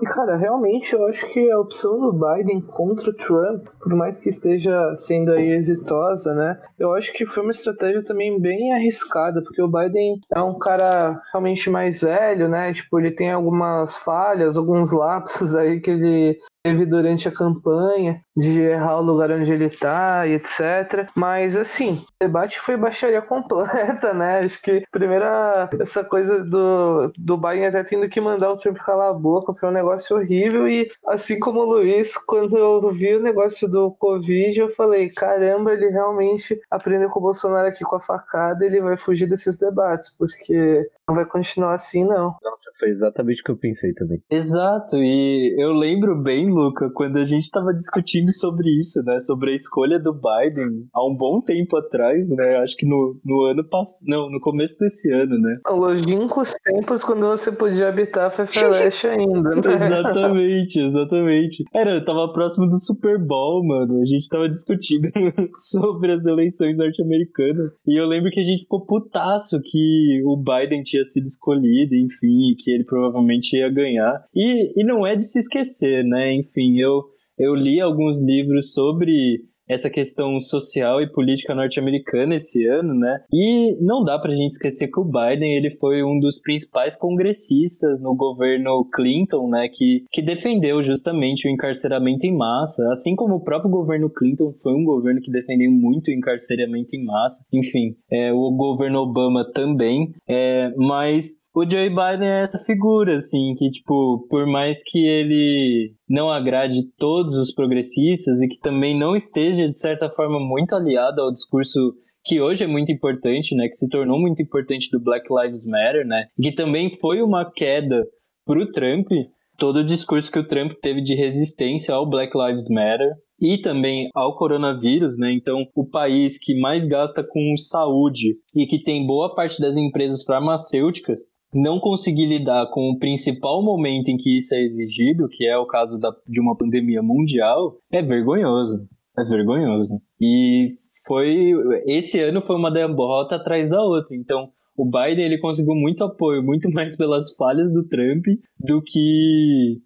E, cara, realmente eu acho que a opção do Biden contra o Trump, por mais que esteja sendo aí exitosa, né? Eu acho que foi uma estratégia também bem arriscada, porque o Biden é um cara realmente mais velho, né? Tipo, ele tem algumas falhas, alguns lapsos aí que ele teve durante a campanha, de errar o lugar onde ele tá e etc. Mas assim, o debate foi baixaria completa, né? Acho que primeira essa coisa do, do Biden até tendo que mandar o Trump calar a boca foi um negócio horrível. E assim como o Luiz, quando eu vi o negócio do Covid, eu falei: caramba, ele realmente aprendeu com o Bolsonaro aqui com a facada, ele vai fugir desses debates, porque não vai continuar assim, não. Nossa, foi exatamente o que eu pensei também. Exato, e eu lembro bem, Luca, quando a gente tava discutindo sobre isso, né? Sobre a escolha do Biden há um bom tempo atrás, né? Acho que no, no ano passado. Não, no começo desse ano, né? Longínquos tempos quando você podia habitar Fefeleste ainda, né? exatamente, exatamente. Era, eu tava próximo do Super Bowl, mano. A gente tava discutindo sobre as eleições norte-americanas. E eu lembro que a gente ficou putaço que o Biden tinha sido escolhido, enfim, que ele provavelmente ia ganhar. E, e não é de se esquecer, né? Enfim, eu, eu li alguns livros sobre essa questão social e política norte-americana esse ano, né? E não dá pra gente esquecer que o Biden, ele foi um dos principais congressistas no governo Clinton, né, que, que defendeu justamente o encarceramento em massa, assim como o próprio governo Clinton foi um governo que defendeu muito o encarceramento em massa. Enfim, é, o governo Obama também, é, mas o Joe Biden é essa figura, assim, que, tipo, por mais que ele não agrade todos os progressistas e que também não esteja, de certa forma, muito aliado ao discurso que hoje é muito importante, né, que se tornou muito importante do Black Lives Matter, né, que também foi uma queda pro Trump, todo o discurso que o Trump teve de resistência ao Black Lives Matter e também ao coronavírus, né? Então, o país que mais gasta com saúde e que tem boa parte das empresas farmacêuticas não conseguir lidar com o principal momento em que isso é exigido, que é o caso da, de uma pandemia mundial, é vergonhoso. É vergonhoso. E foi esse ano foi uma derrota atrás da outra. Então, o Biden ele conseguiu muito apoio, muito mais pelas falhas do Trump do que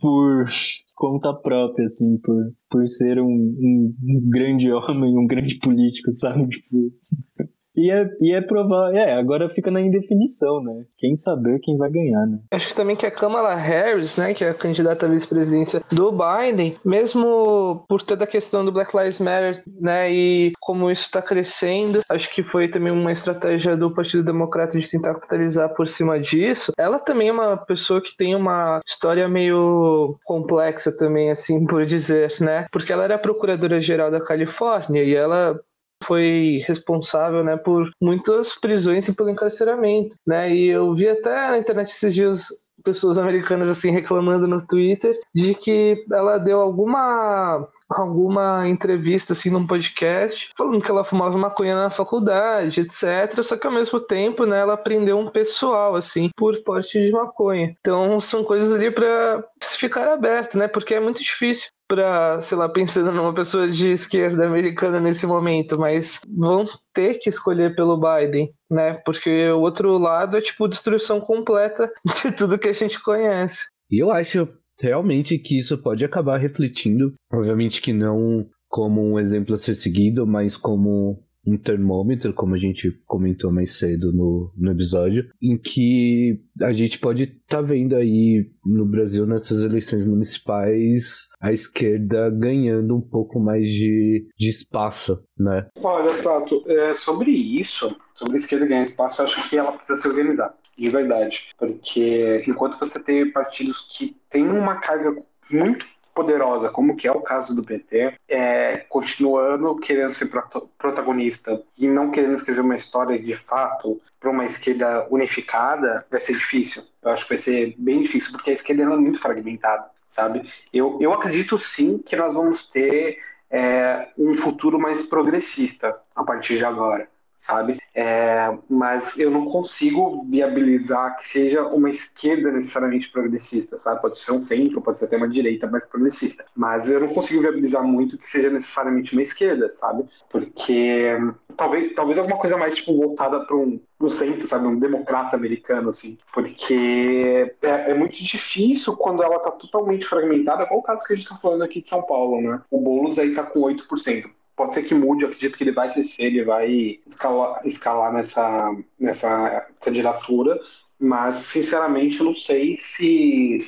por conta própria, assim, por, por ser um, um, um grande homem, um grande político, sabe? Tipo, e é, e é provável. É, agora fica na indefinição, né? Quem saber quem vai ganhar, né? Acho que também que a Kamala Harris, né, que é a candidata à vice-presidência do Biden, mesmo por toda a questão do Black Lives Matter, né, e como isso está crescendo, acho que foi também uma estratégia do Partido Democrata de tentar capitalizar por cima disso. Ela também é uma pessoa que tem uma história meio complexa também, assim por dizer, né? Porque ela era procuradora-geral da Califórnia e ela foi responsável né, por muitas prisões e pelo encarceramento. Né? E eu vi até na internet esses dias pessoas americanas assim reclamando no Twitter de que ela deu alguma alguma entrevista assim num podcast falando que ela fumava maconha na faculdade, etc. Só que ao mesmo tempo, né, ela prendeu um pessoal assim por porte de maconha. Então são coisas ali para ficar aberto, né? Porque é muito difícil para, sei lá, pensando numa pessoa de esquerda americana nesse momento, mas vão ter que escolher pelo Biden, né? Porque o outro lado é tipo destruição completa de tudo que a gente conhece. E eu acho realmente que isso pode acabar refletindo, obviamente que não como um exemplo a ser seguido, mas como um termômetro, como a gente comentou mais cedo no, no episódio, em que a gente pode estar tá vendo aí no Brasil, nessas eleições municipais, a esquerda ganhando um pouco mais de, de espaço, né? Olha, Sato, é, sobre isso, sobre a esquerda ganhar espaço, acho que ela precisa se organizar, de verdade. Porque enquanto você tem partidos que têm uma carga muito poderosa, como que é o caso do PT, é, continuando querendo ser protagonista e não querendo escrever uma história de fato para uma esquerda unificada, vai ser difícil. Eu acho que vai ser bem difícil, porque a esquerda é muito fragmentada, sabe? Eu, eu acredito sim que nós vamos ter é, um futuro mais progressista a partir de agora sabe? É, mas eu não consigo viabilizar que seja uma esquerda necessariamente progressista, sabe? Pode ser um centro, pode ser até uma direita mais progressista. Mas eu não consigo viabilizar muito que seja necessariamente uma esquerda, sabe? Porque talvez, talvez alguma coisa mais tipo voltada para um, centro, sabe? Um democrata americano, assim. Porque é, é muito difícil quando ela tá totalmente fragmentada, qual o caso que a gente tá falando aqui de São Paulo, né? O Boulos aí tá com 8% pode ser que mude, eu acredito que ele vai crescer, ele vai escalar, escalar nessa, nessa candidatura, mas sinceramente eu não sei se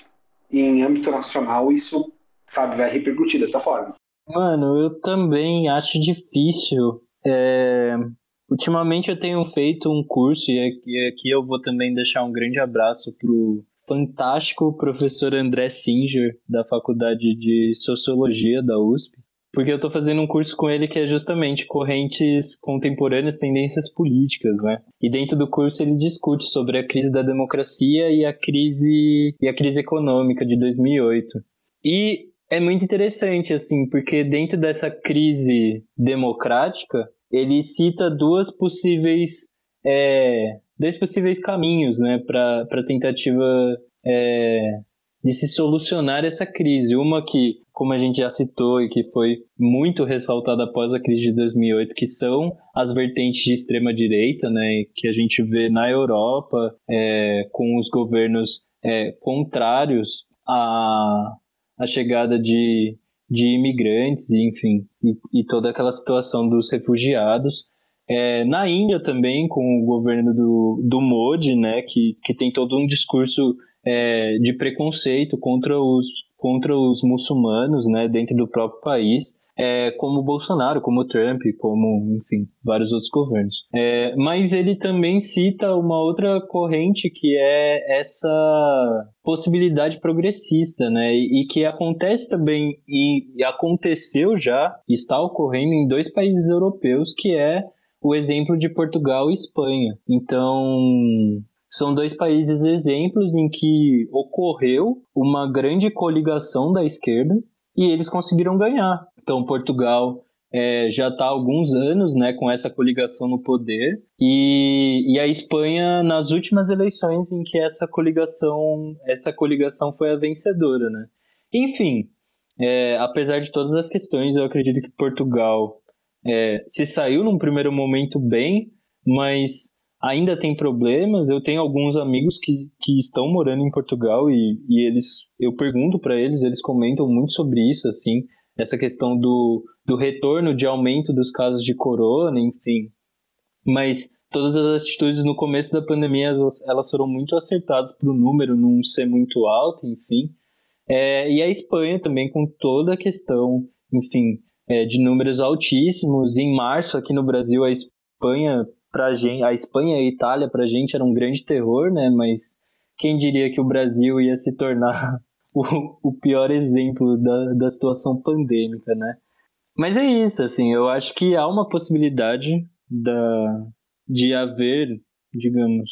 em âmbito nacional isso, sabe, vai repercutir dessa forma. Mano, eu também acho difícil. É... Ultimamente eu tenho feito um curso e aqui eu vou também deixar um grande abraço pro fantástico professor André Singer, da Faculdade de Sociologia da USP porque eu estou fazendo um curso com ele que é justamente correntes contemporâneas, tendências políticas, né? E dentro do curso ele discute sobre a crise da democracia e a crise e a crise econômica de 2008. E é muito interessante assim, porque dentro dessa crise democrática, ele cita duas possíveis é, dois possíveis caminhos, né, para tentativa é, de se solucionar essa crise. Uma que, como a gente já citou e que foi muito ressaltada após a crise de 2008, que são as vertentes de extrema direita, né, que a gente vê na Europa é, com os governos é, contrários à, à chegada de, de imigrantes, enfim, e, e toda aquela situação dos refugiados. É, na Índia também, com o governo do, do Modi, né, que, que tem todo um discurso é, de preconceito contra os, contra os muçulmanos né, dentro do próprio país. É, como Bolsonaro, como Trump, como, enfim, vários outros governos. É, mas ele também cita uma outra corrente que é essa possibilidade progressista, né? E, e que acontece também, e aconteceu já, está ocorrendo em dois países europeus, que é o exemplo de Portugal e Espanha. Então, são dois países exemplos em que ocorreu uma grande coligação da esquerda e eles conseguiram ganhar. Então, Portugal é, já está há alguns anos né, com essa coligação no poder, e, e a Espanha nas últimas eleições em que essa coligação, essa coligação foi a vencedora. Né? Enfim, é, apesar de todas as questões, eu acredito que Portugal é, se saiu num primeiro momento bem, mas ainda tem problemas. Eu tenho alguns amigos que, que estão morando em Portugal e, e eles, eu pergunto para eles, eles comentam muito sobre isso, assim, essa questão do, do retorno de aumento dos casos de corona, enfim. Mas todas as atitudes no começo da pandemia, elas, elas foram muito acertadas para o número não ser muito alto, enfim. É, e a Espanha também com toda a questão, enfim, é, de números altíssimos. Em março, aqui no Brasil, a Espanha, pra gente, a Espanha e a Itália, para a gente, era um grande terror, né? Mas quem diria que o Brasil ia se tornar o, o pior exemplo da, da situação pandêmica, né? Mas é isso, assim, eu acho que há uma possibilidade da, de haver, digamos,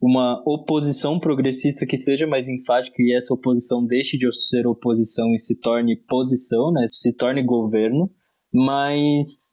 uma oposição progressista que seja mais enfática e essa oposição deixe de ser oposição e se torne posição, né? Se torne governo. Mas,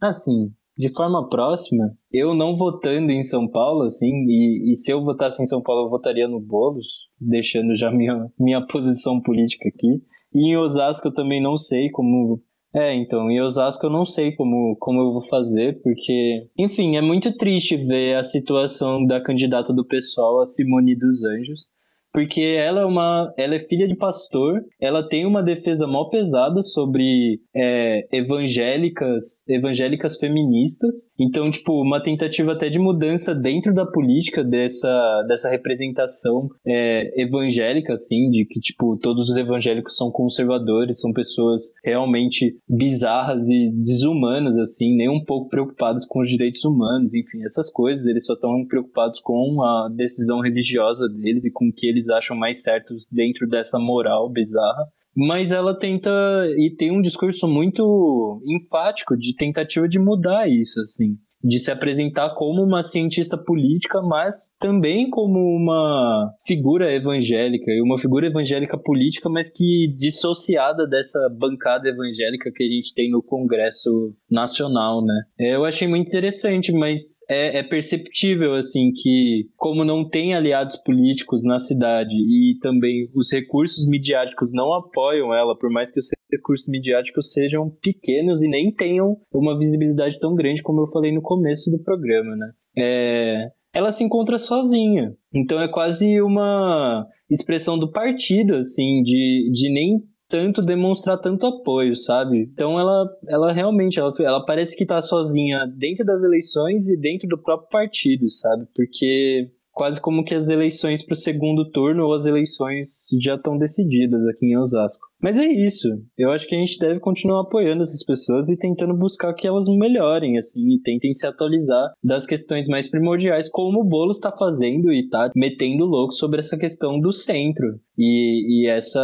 assim, de forma próxima, eu não votando em São Paulo, assim, e, e, se eu votasse em São Paulo, eu votaria no Boulos, deixando já minha, minha posição política aqui. E em Osasco eu também não sei como. É, então, em Osasco eu não sei como, como eu vou fazer, porque, enfim, é muito triste ver a situação da candidata do pessoal, a Simone dos Anjos, porque ela é uma ela é filha de pastor ela tem uma defesa mó pesada sobre é, evangélicas evangélicas feministas. Então tipo uma tentativa até de mudança dentro da política dessa dessa representação é, evangélica assim de que tipo todos os evangélicos são conservadores são pessoas realmente bizarras e desumanas assim nem um pouco preocupadas com os direitos humanos enfim essas coisas. Eles só estão preocupados com a decisão religiosa deles e com o que eles eles acham mais certos dentro dessa moral bizarra. Mas ela tenta e tem um discurso muito enfático de tentativa de mudar isso, assim de se apresentar como uma cientista política, mas também como uma figura evangélica, e uma figura evangélica política, mas que dissociada dessa bancada evangélica que a gente tem no Congresso Nacional, né? Eu achei muito interessante, mas é, é perceptível, assim, que como não tem aliados políticos na cidade e também os recursos midiáticos não apoiam ela, por mais que os recursos midiáticos sejam pequenos e nem tenham uma visibilidade tão grande como eu falei no começo do programa, né? É, ela se encontra sozinha. Então é quase uma expressão do partido, assim, de, de nem tanto demonstrar tanto apoio, sabe? Então ela, ela realmente, ela, ela parece que tá sozinha dentro das eleições e dentro do próprio partido, sabe? Porque quase como que as eleições para o segundo turno ou as eleições já estão decididas aqui em Osasco. Mas é isso. Eu acho que a gente deve continuar apoiando essas pessoas e tentando buscar que elas melhorem, assim, e tentem se atualizar das questões mais primordiais, como o Boulos está fazendo e está metendo louco sobre essa questão do centro e, e essa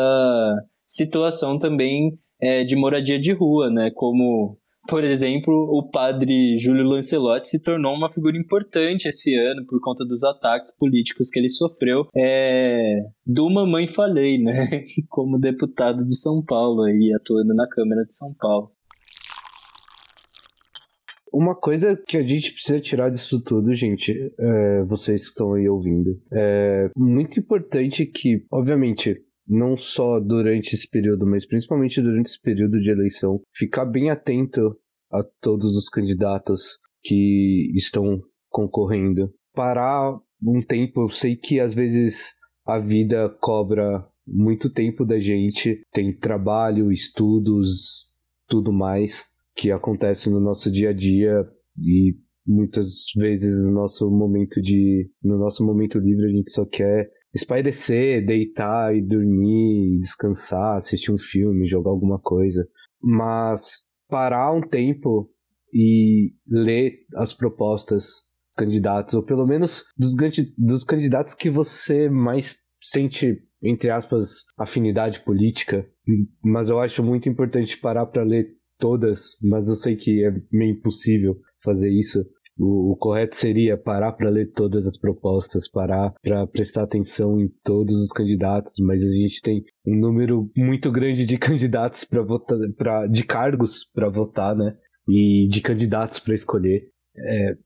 situação também é, de moradia de rua, né? Como por exemplo, o padre Júlio Lancelotti se tornou uma figura importante esse ano por conta dos ataques políticos que ele sofreu é, do Mamãe Falei, né? Como deputado de São Paulo aí, atuando na Câmara de São Paulo. Uma coisa que a gente precisa tirar disso tudo, gente, é, vocês que estão aí ouvindo, é muito importante que, obviamente, não só durante esse período, mas principalmente durante esse período de eleição, ficar bem atento a todos os candidatos que estão concorrendo. Parar um tempo, eu sei que às vezes a vida cobra muito tempo da gente, tem trabalho, estudos, tudo mais que acontece no nosso dia a dia e muitas vezes no nosso momento de no nosso momento livre a gente só quer espairecer, deitar e dormir, descansar, assistir um filme, jogar alguma coisa. Mas parar um tempo e ler as propostas dos candidatos, ou pelo menos dos, dos candidatos que você mais sente, entre aspas, afinidade política. Mas eu acho muito importante parar para ler todas, mas eu sei que é meio impossível fazer isso. O, o correto seria parar para ler todas as propostas, parar para prestar atenção em todos os candidatos, mas a gente tem um número muito grande de candidatos para votar, pra, de cargos para votar, né? E de candidatos para escolher. É,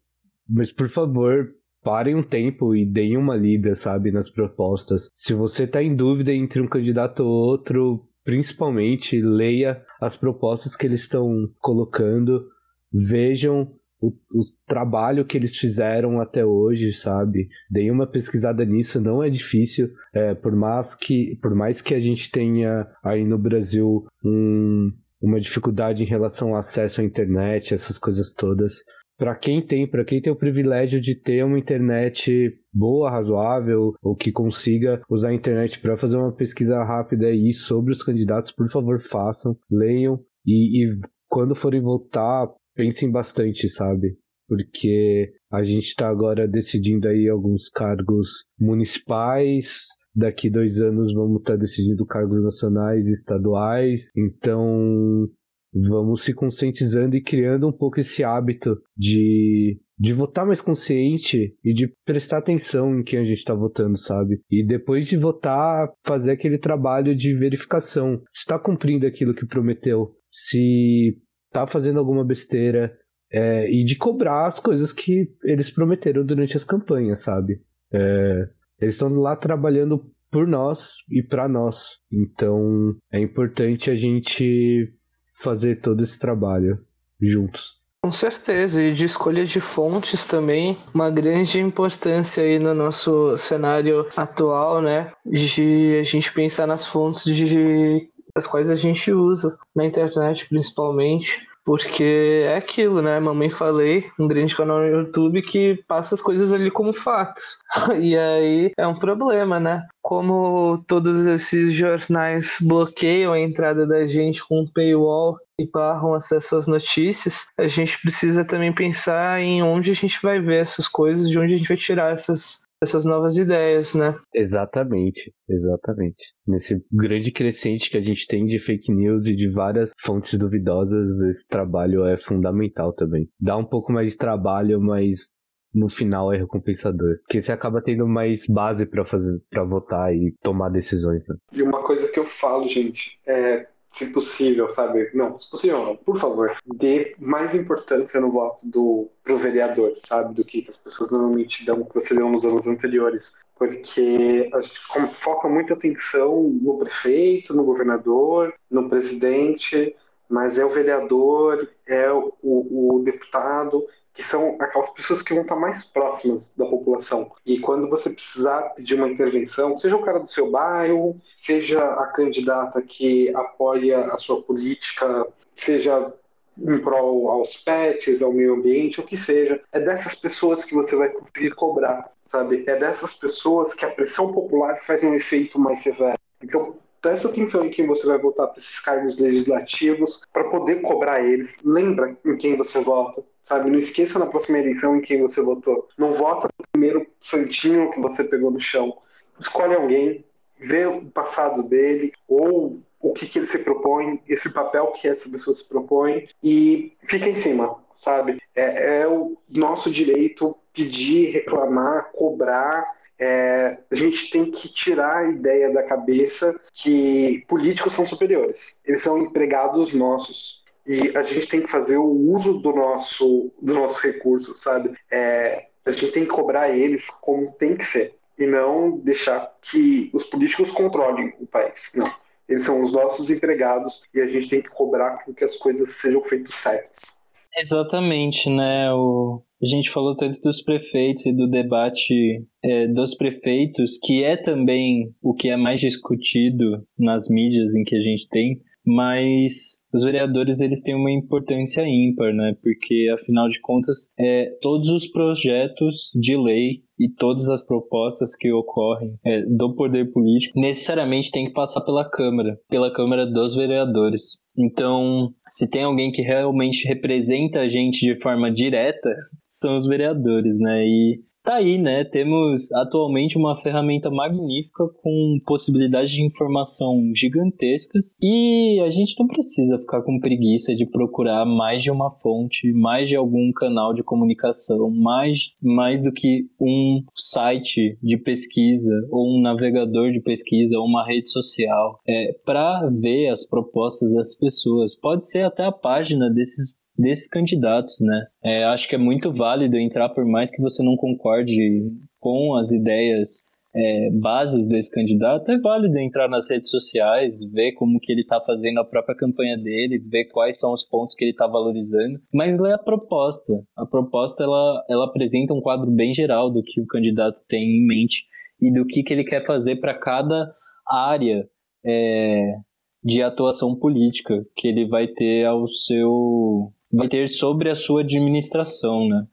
mas por favor, parem um tempo e deem uma lida, sabe, nas propostas. Se você está em dúvida entre um candidato ou outro, principalmente leia as propostas que eles estão colocando, vejam o, o, trabalho que eles fizeram até hoje, sabe? Dei uma pesquisada nisso, não é difícil, é, por, mais que, por mais que a gente tenha aí no Brasil um, uma dificuldade em relação ao acesso à internet, essas coisas todas. Para quem tem, para quem tem o privilégio de ter uma internet boa, razoável, ou que consiga usar a internet para fazer uma pesquisa rápida aí sobre os candidatos, por favor, façam, leiam e, e quando forem votar, pensem bastante, sabe? Porque a gente está agora decidindo aí alguns cargos municipais, daqui dois anos vamos estar tá decidindo cargos nacionais e estaduais, então vamos se conscientizando e criando um pouco esse hábito de, de votar mais consciente e de prestar atenção em quem a gente está votando, sabe? E depois de votar, fazer aquele trabalho de verificação. Está cumprindo aquilo que prometeu, se tá fazendo alguma besteira é, e de cobrar as coisas que eles prometeram durante as campanhas, sabe? É, eles estão lá trabalhando por nós e para nós. Então é importante a gente fazer todo esse trabalho juntos. Com certeza, e de escolha de fontes também, uma grande importância aí no nosso cenário atual, né? De a gente pensar nas fontes de as quais a gente usa na internet principalmente. Porque é aquilo, né? Mamãe Falei, um grande canal no YouTube que passa as coisas ali como fatos. E aí é um problema, né? Como todos esses jornais bloqueiam a entrada da gente com paywall e barram acesso às notícias, a gente precisa também pensar em onde a gente vai ver essas coisas, de onde a gente vai tirar essas essas novas ideias, né? Exatamente, exatamente. Nesse grande crescente que a gente tem de fake news e de várias fontes duvidosas, esse trabalho é fundamental também. Dá um pouco mais de trabalho, mas no final é recompensador. Porque você acaba tendo mais base para fazer para votar e tomar decisões. Né? E uma coisa que eu falo, gente, é se possível, sabe? Não, se possível não, por favor, dê mais importância no voto do pro vereador, sabe? Do que as pessoas normalmente dão, que você deu nos anos anteriores. Porque a gente foca muita atenção no prefeito, no governador, no presidente, mas é o vereador, é o, o, o deputado, que são aquelas pessoas que vão estar mais próximas da população. E quando você precisar pedir uma intervenção, seja o cara do seu bairro, seja a candidata que apoia a sua política, seja em prol aos pets, ao meio ambiente, o que seja, é dessas pessoas que você vai conseguir cobrar, sabe? É dessas pessoas que a pressão popular faz um efeito mais severo. Então, presta atenção em quem você vai votar para esses cargos legislativos, para poder cobrar eles. Lembra em quem você vota sabe? Não esqueça na próxima eleição em quem você votou. Não vota no primeiro santinho que você pegou no chão. Escolhe alguém, vê o passado dele ou o que, que ele se propõe, esse papel que essa pessoa se propõe e fica em cima, sabe? É, é o nosso direito pedir, reclamar, cobrar. É, a gente tem que tirar a ideia da cabeça que políticos são superiores. Eles são empregados nossos e a gente tem que fazer o uso do nosso, do nosso recurso, sabe? É, a gente tem que cobrar eles como tem que ser e não deixar que os políticos controlem o país. Não. Eles são os nossos empregados e a gente tem que cobrar que as coisas sejam feitas certas. Exatamente, né? O... A gente falou tanto dos prefeitos e do debate é, dos prefeitos, que é também o que é mais discutido nas mídias em que a gente tem, mas os vereadores eles têm uma importância ímpar, né? Porque afinal de contas, é, todos os projetos de lei e todas as propostas que ocorrem é, do poder político necessariamente tem que passar pela Câmara, pela Câmara dos Vereadores. Então, se tem alguém que realmente representa a gente de forma direta, são os vereadores, né? E tá aí, né? Temos atualmente uma ferramenta magnífica com possibilidades de informação gigantescas e a gente não precisa ficar com preguiça de procurar mais de uma fonte, mais de algum canal de comunicação, mais, mais do que um site de pesquisa ou um navegador de pesquisa ou uma rede social é, para ver as propostas das pessoas. Pode ser até a página desses desses candidatos, né? É, acho que é muito válido entrar, por mais que você não concorde com as ideias é, bases desse candidato, é válido entrar nas redes sociais, ver como que ele está fazendo a própria campanha dele, ver quais são os pontos que ele está valorizando, mas ler a proposta. A proposta ela, ela apresenta um quadro bem geral do que o candidato tem em mente e do que, que ele quer fazer para cada área é, de atuação política que ele vai ter ao seu vai ter sobre a sua administração, né?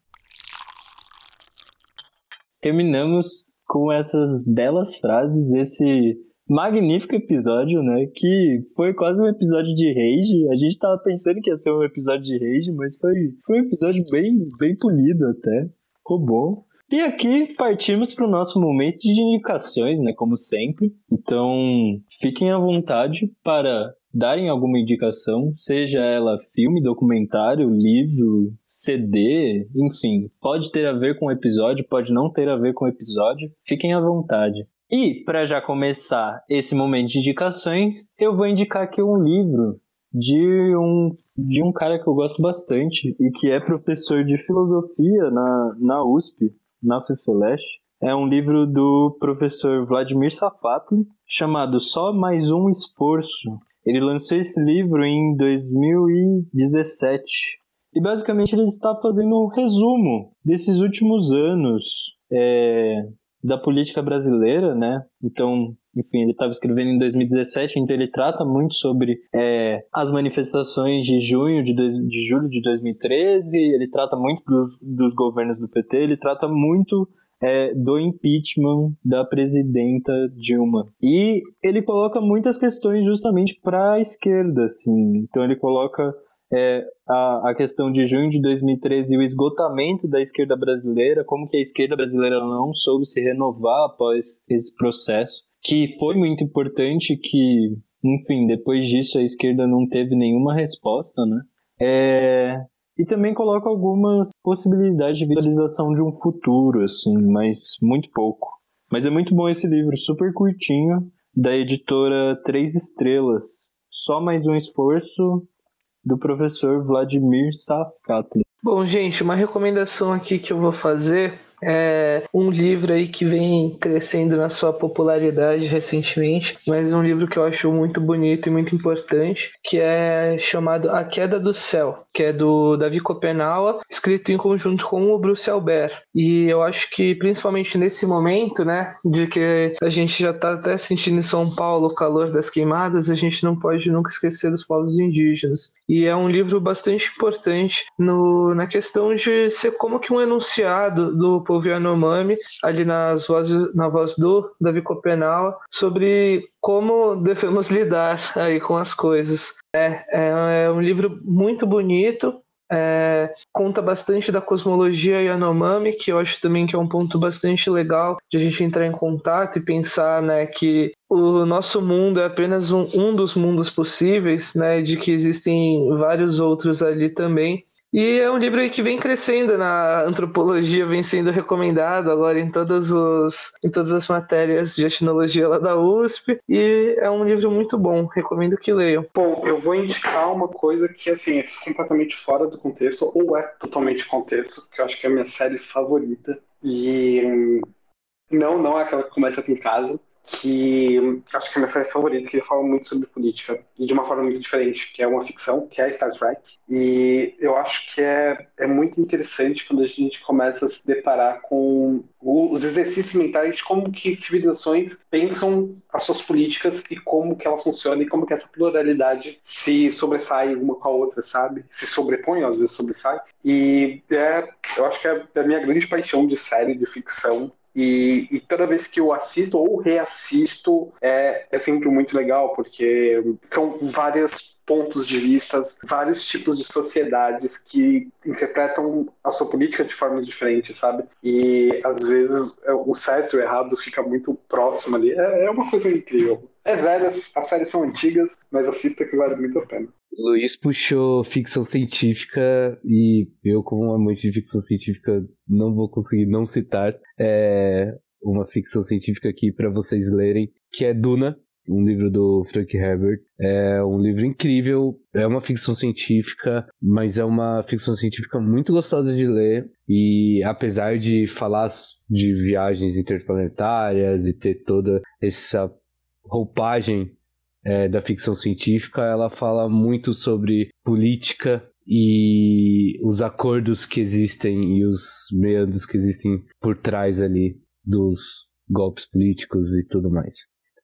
Terminamos com essas belas frases, esse magnífico episódio, né? Que foi quase um episódio de rage. A gente tava pensando que ia ser um episódio de rage, mas foi, foi um episódio bem, bem polido até. Ficou bom. E aqui partimos para o nosso momento de indicações, né? Como sempre. Então, fiquem à vontade para darem alguma indicação, seja ela filme, documentário, livro, CD, enfim, pode ter a ver com o episódio, pode não ter a ver com o episódio, fiquem à vontade. E, para já começar esse momento de indicações, eu vou indicar aqui um livro de um, de um cara que eu gosto bastante e que é professor de filosofia na, na USP, na FEFELESH. É um livro do professor Vladimir Safatli, chamado Só Mais Um Esforço, ele lançou esse livro em 2017. E basicamente ele está fazendo um resumo desses últimos anos é, da política brasileira, né? Então, enfim, ele estava escrevendo em 2017, então ele trata muito sobre é, as manifestações de junho de, dois, de julho de 2013, ele trata muito dos, dos governos do PT, ele trata muito é, do impeachment da presidenta Dilma. E ele coloca muitas questões justamente para a esquerda, assim. Então ele coloca é, a, a questão de junho de 2013 e o esgotamento da esquerda brasileira, como que a esquerda brasileira não soube se renovar após esse processo, que foi muito importante que, enfim, depois disso a esquerda não teve nenhuma resposta, né? É, e também coloca algumas possibilidades de visualização de um futuro, assim, mas muito pouco. Mas é muito bom esse livro, super curtinho, da editora Três Estrelas. Só mais um esforço do professor Vladimir Safkatli. Bom, gente, uma recomendação aqui que eu vou fazer é um livro aí que vem crescendo na sua popularidade recentemente, mas um livro que eu acho muito bonito e muito importante, que é chamado A Queda do Céu, que é do Davi Copenaua, escrito em conjunto com o Bruce Albert. E eu acho que principalmente nesse momento, né, de que a gente já está até sentindo em São Paulo o calor das queimadas, a gente não pode nunca esquecer dos povos indígenas. E é um livro bastante importante no, na questão de ser como que um enunciado do povo Yanomami, ali nas vozes, na voz do Davi Copenal, sobre como devemos lidar aí com as coisas. É, é, é um livro muito bonito, é, conta bastante da cosmologia Yanomami, que eu acho também que é um ponto bastante legal de a gente entrar em contato e pensar né, que o nosso mundo é apenas um, um dos mundos possíveis, né, de que existem vários outros ali também. E é um livro que vem crescendo na antropologia, vem sendo recomendado agora em, todos os, em todas as matérias de etnologia lá da USP. E é um livro muito bom, recomendo que leiam. Bom, eu vou indicar uma coisa que assim, é completamente fora do contexto, ou é totalmente contexto, que eu acho que é a minha série favorita. E hum, não, não é aquela que começa aqui em casa, que acho que é a minha série favorita, que fala muito sobre política e de uma forma muito diferente, que é uma ficção, que é Star Trek. E eu acho que é, é muito interessante quando a gente começa a se deparar com os exercícios mentais de como que civilizações pensam as suas políticas e como que elas funcionam e como que essa pluralidade se sobressai uma com a outra, sabe? Se sobrepõe, às vezes sobressai. E é, eu acho que é a minha grande paixão de série de ficção E, e, toda vez que eu assisto ou reassisto, é, é sempre muito legal, porque são vários pontos de vista, vários tipos de sociedades que interpretam a sua política de formas diferentes, sabe? E às vezes é, o certo e o errado fica muito próximo ali. É, é uma coisa incrível. É velha, as séries são antigas, mas assista que vale muito a pena. Luiz puxou ficção científica e eu, como amante de ficção científica, não vou conseguir não citar é, uma ficção científica aqui para vocês lerem, que é Duna, um livro do Frank Herbert. É um livro incrível, é uma ficção científica, mas é uma ficção científica muito gostosa de ler. E apesar de falar de viagens interplanetárias e ter toda essa roupagem é, da ficção científica, ela fala muito sobre política e os acordos que existem e os meandros que existem por trás ali dos golpes políticos e tudo mais.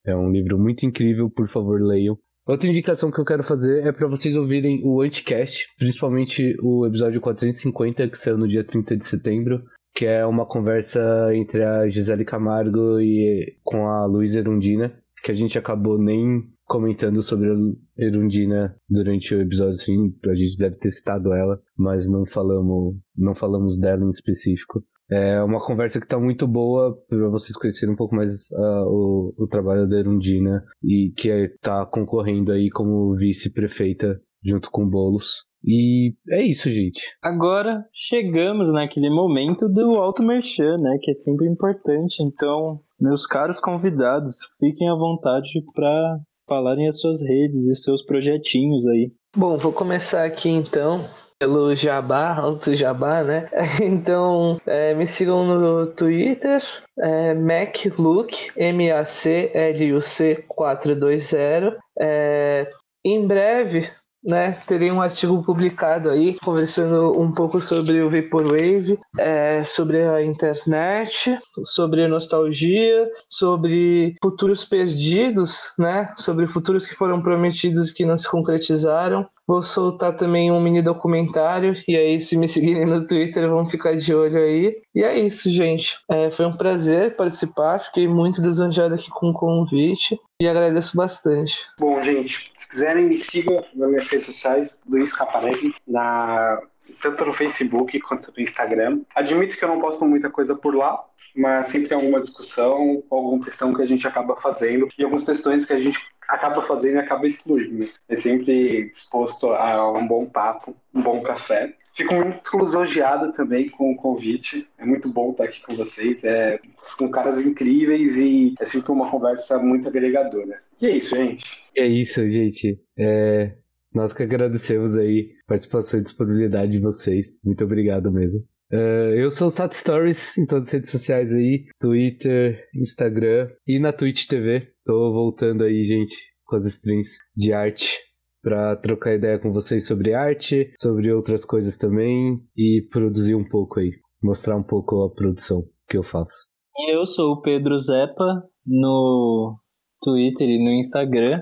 É um livro muito incrível, por favor, leiam. Outra indicação que eu quero fazer é para vocês ouvirem o Anticast, principalmente o episódio 450, que saiu no dia 30 de setembro, que é uma conversa entre a Gisele Camargo e com a Luísa Erundina, que a gente acabou nem comentando sobre a Erundina durante o episódio, assim, a gente deve ter citado ela, mas não falamos, não falamos dela em específico. É uma conversa que está muito boa para vocês conhecerem um pouco mais uh, o, o, trabalho da Erundina e que está concorrendo aí como vice-prefeita junto com Bolos. E é isso, gente. Agora chegamos naquele momento do alto merchan, né? Que é sempre importante. Então, meus caros convidados, fiquem à vontade para falarem as suas redes e seus projetinhos aí. Bom, vou começar aqui então pelo Jabá, alto Jabá, né? Então, é, me sigam no Twitter, é, MacLuc, M-A-C-L-U-C 420. É, em breve, né, terei um artigo publicado aí, conversando um pouco sobre o Vaporwave, é, sobre a internet, sobre nostalgia, sobre futuros perdidos, né, sobre futuros que foram prometidos que não se concretizaram. Vou soltar também um mini documentário, e aí, se me seguirem no Twitter, vão ficar de olho aí. E é isso, gente. É, foi um prazer participar, fiquei muito lisonjeado aqui com o convite e agradeço bastante. Bom, gente, quiserem, me sigam nas minhas redes sociais, Luiz Caparelli, na tanto no Facebook quanto no Instagram. Admito que eu não posto muita coisa por lá, mas sempre tem alguma discussão, alguma questão que a gente acaba fazendo e algumas questões que a gente acaba fazendo e acaba excluindo. É sempre disposto a um bom papo, um bom café. Fico muito lisonjeado também com o convite. É muito bom estar aqui com vocês. É, com caras incríveis e é sempre uma conversa muito agregadora. E é isso, gente. É isso, gente. É, nós que agradecemos aí a participação e disponibilidade de vocês. Muito obrigado mesmo. Uh, eu sou o Sat Stories em todas as redes sociais aí, Twitter, Instagram e na Twitch TV. Tô voltando aí, gente, com as streams de arte para trocar ideia com vocês sobre arte, sobre outras coisas também e produzir um pouco aí, mostrar um pouco a produção que eu faço. Eu sou o Pedro Zepa no Twitter e no Instagram.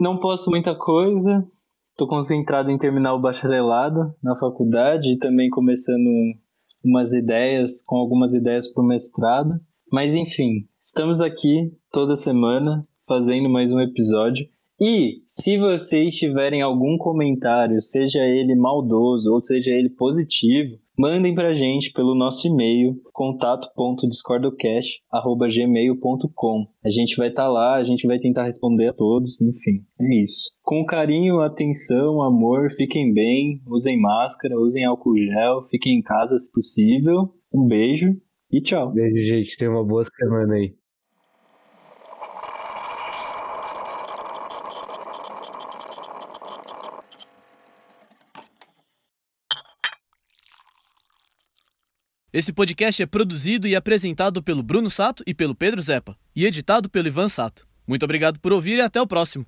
Não posto muita coisa, tô concentrado em terminar o bacharelado na faculdade e também começando umas ideias, com algumas ideias para o mestrado. Mas enfim, estamos aqui toda semana fazendo mais um episódio. E se vocês tiverem algum comentário, seja ele maldoso ou seja ele positivo, mandem pra gente pelo nosso e-mail contato.discordocast@gmail.com. A gente vai estar tá lá, a gente vai tentar responder a todos, enfim, é isso. Com carinho, atenção, amor, fiquem bem, usem máscara, usem álcool gel, fiquem em casa se possível. Um beijo e tchau. Beijo, gente. Tenha uma boa semana aí. Esse podcast é produzido e apresentado pelo Bruno Sato e pelo Pedro Zepa, e editado pelo Ivan Sato. Muito obrigado por ouvir e até o próximo.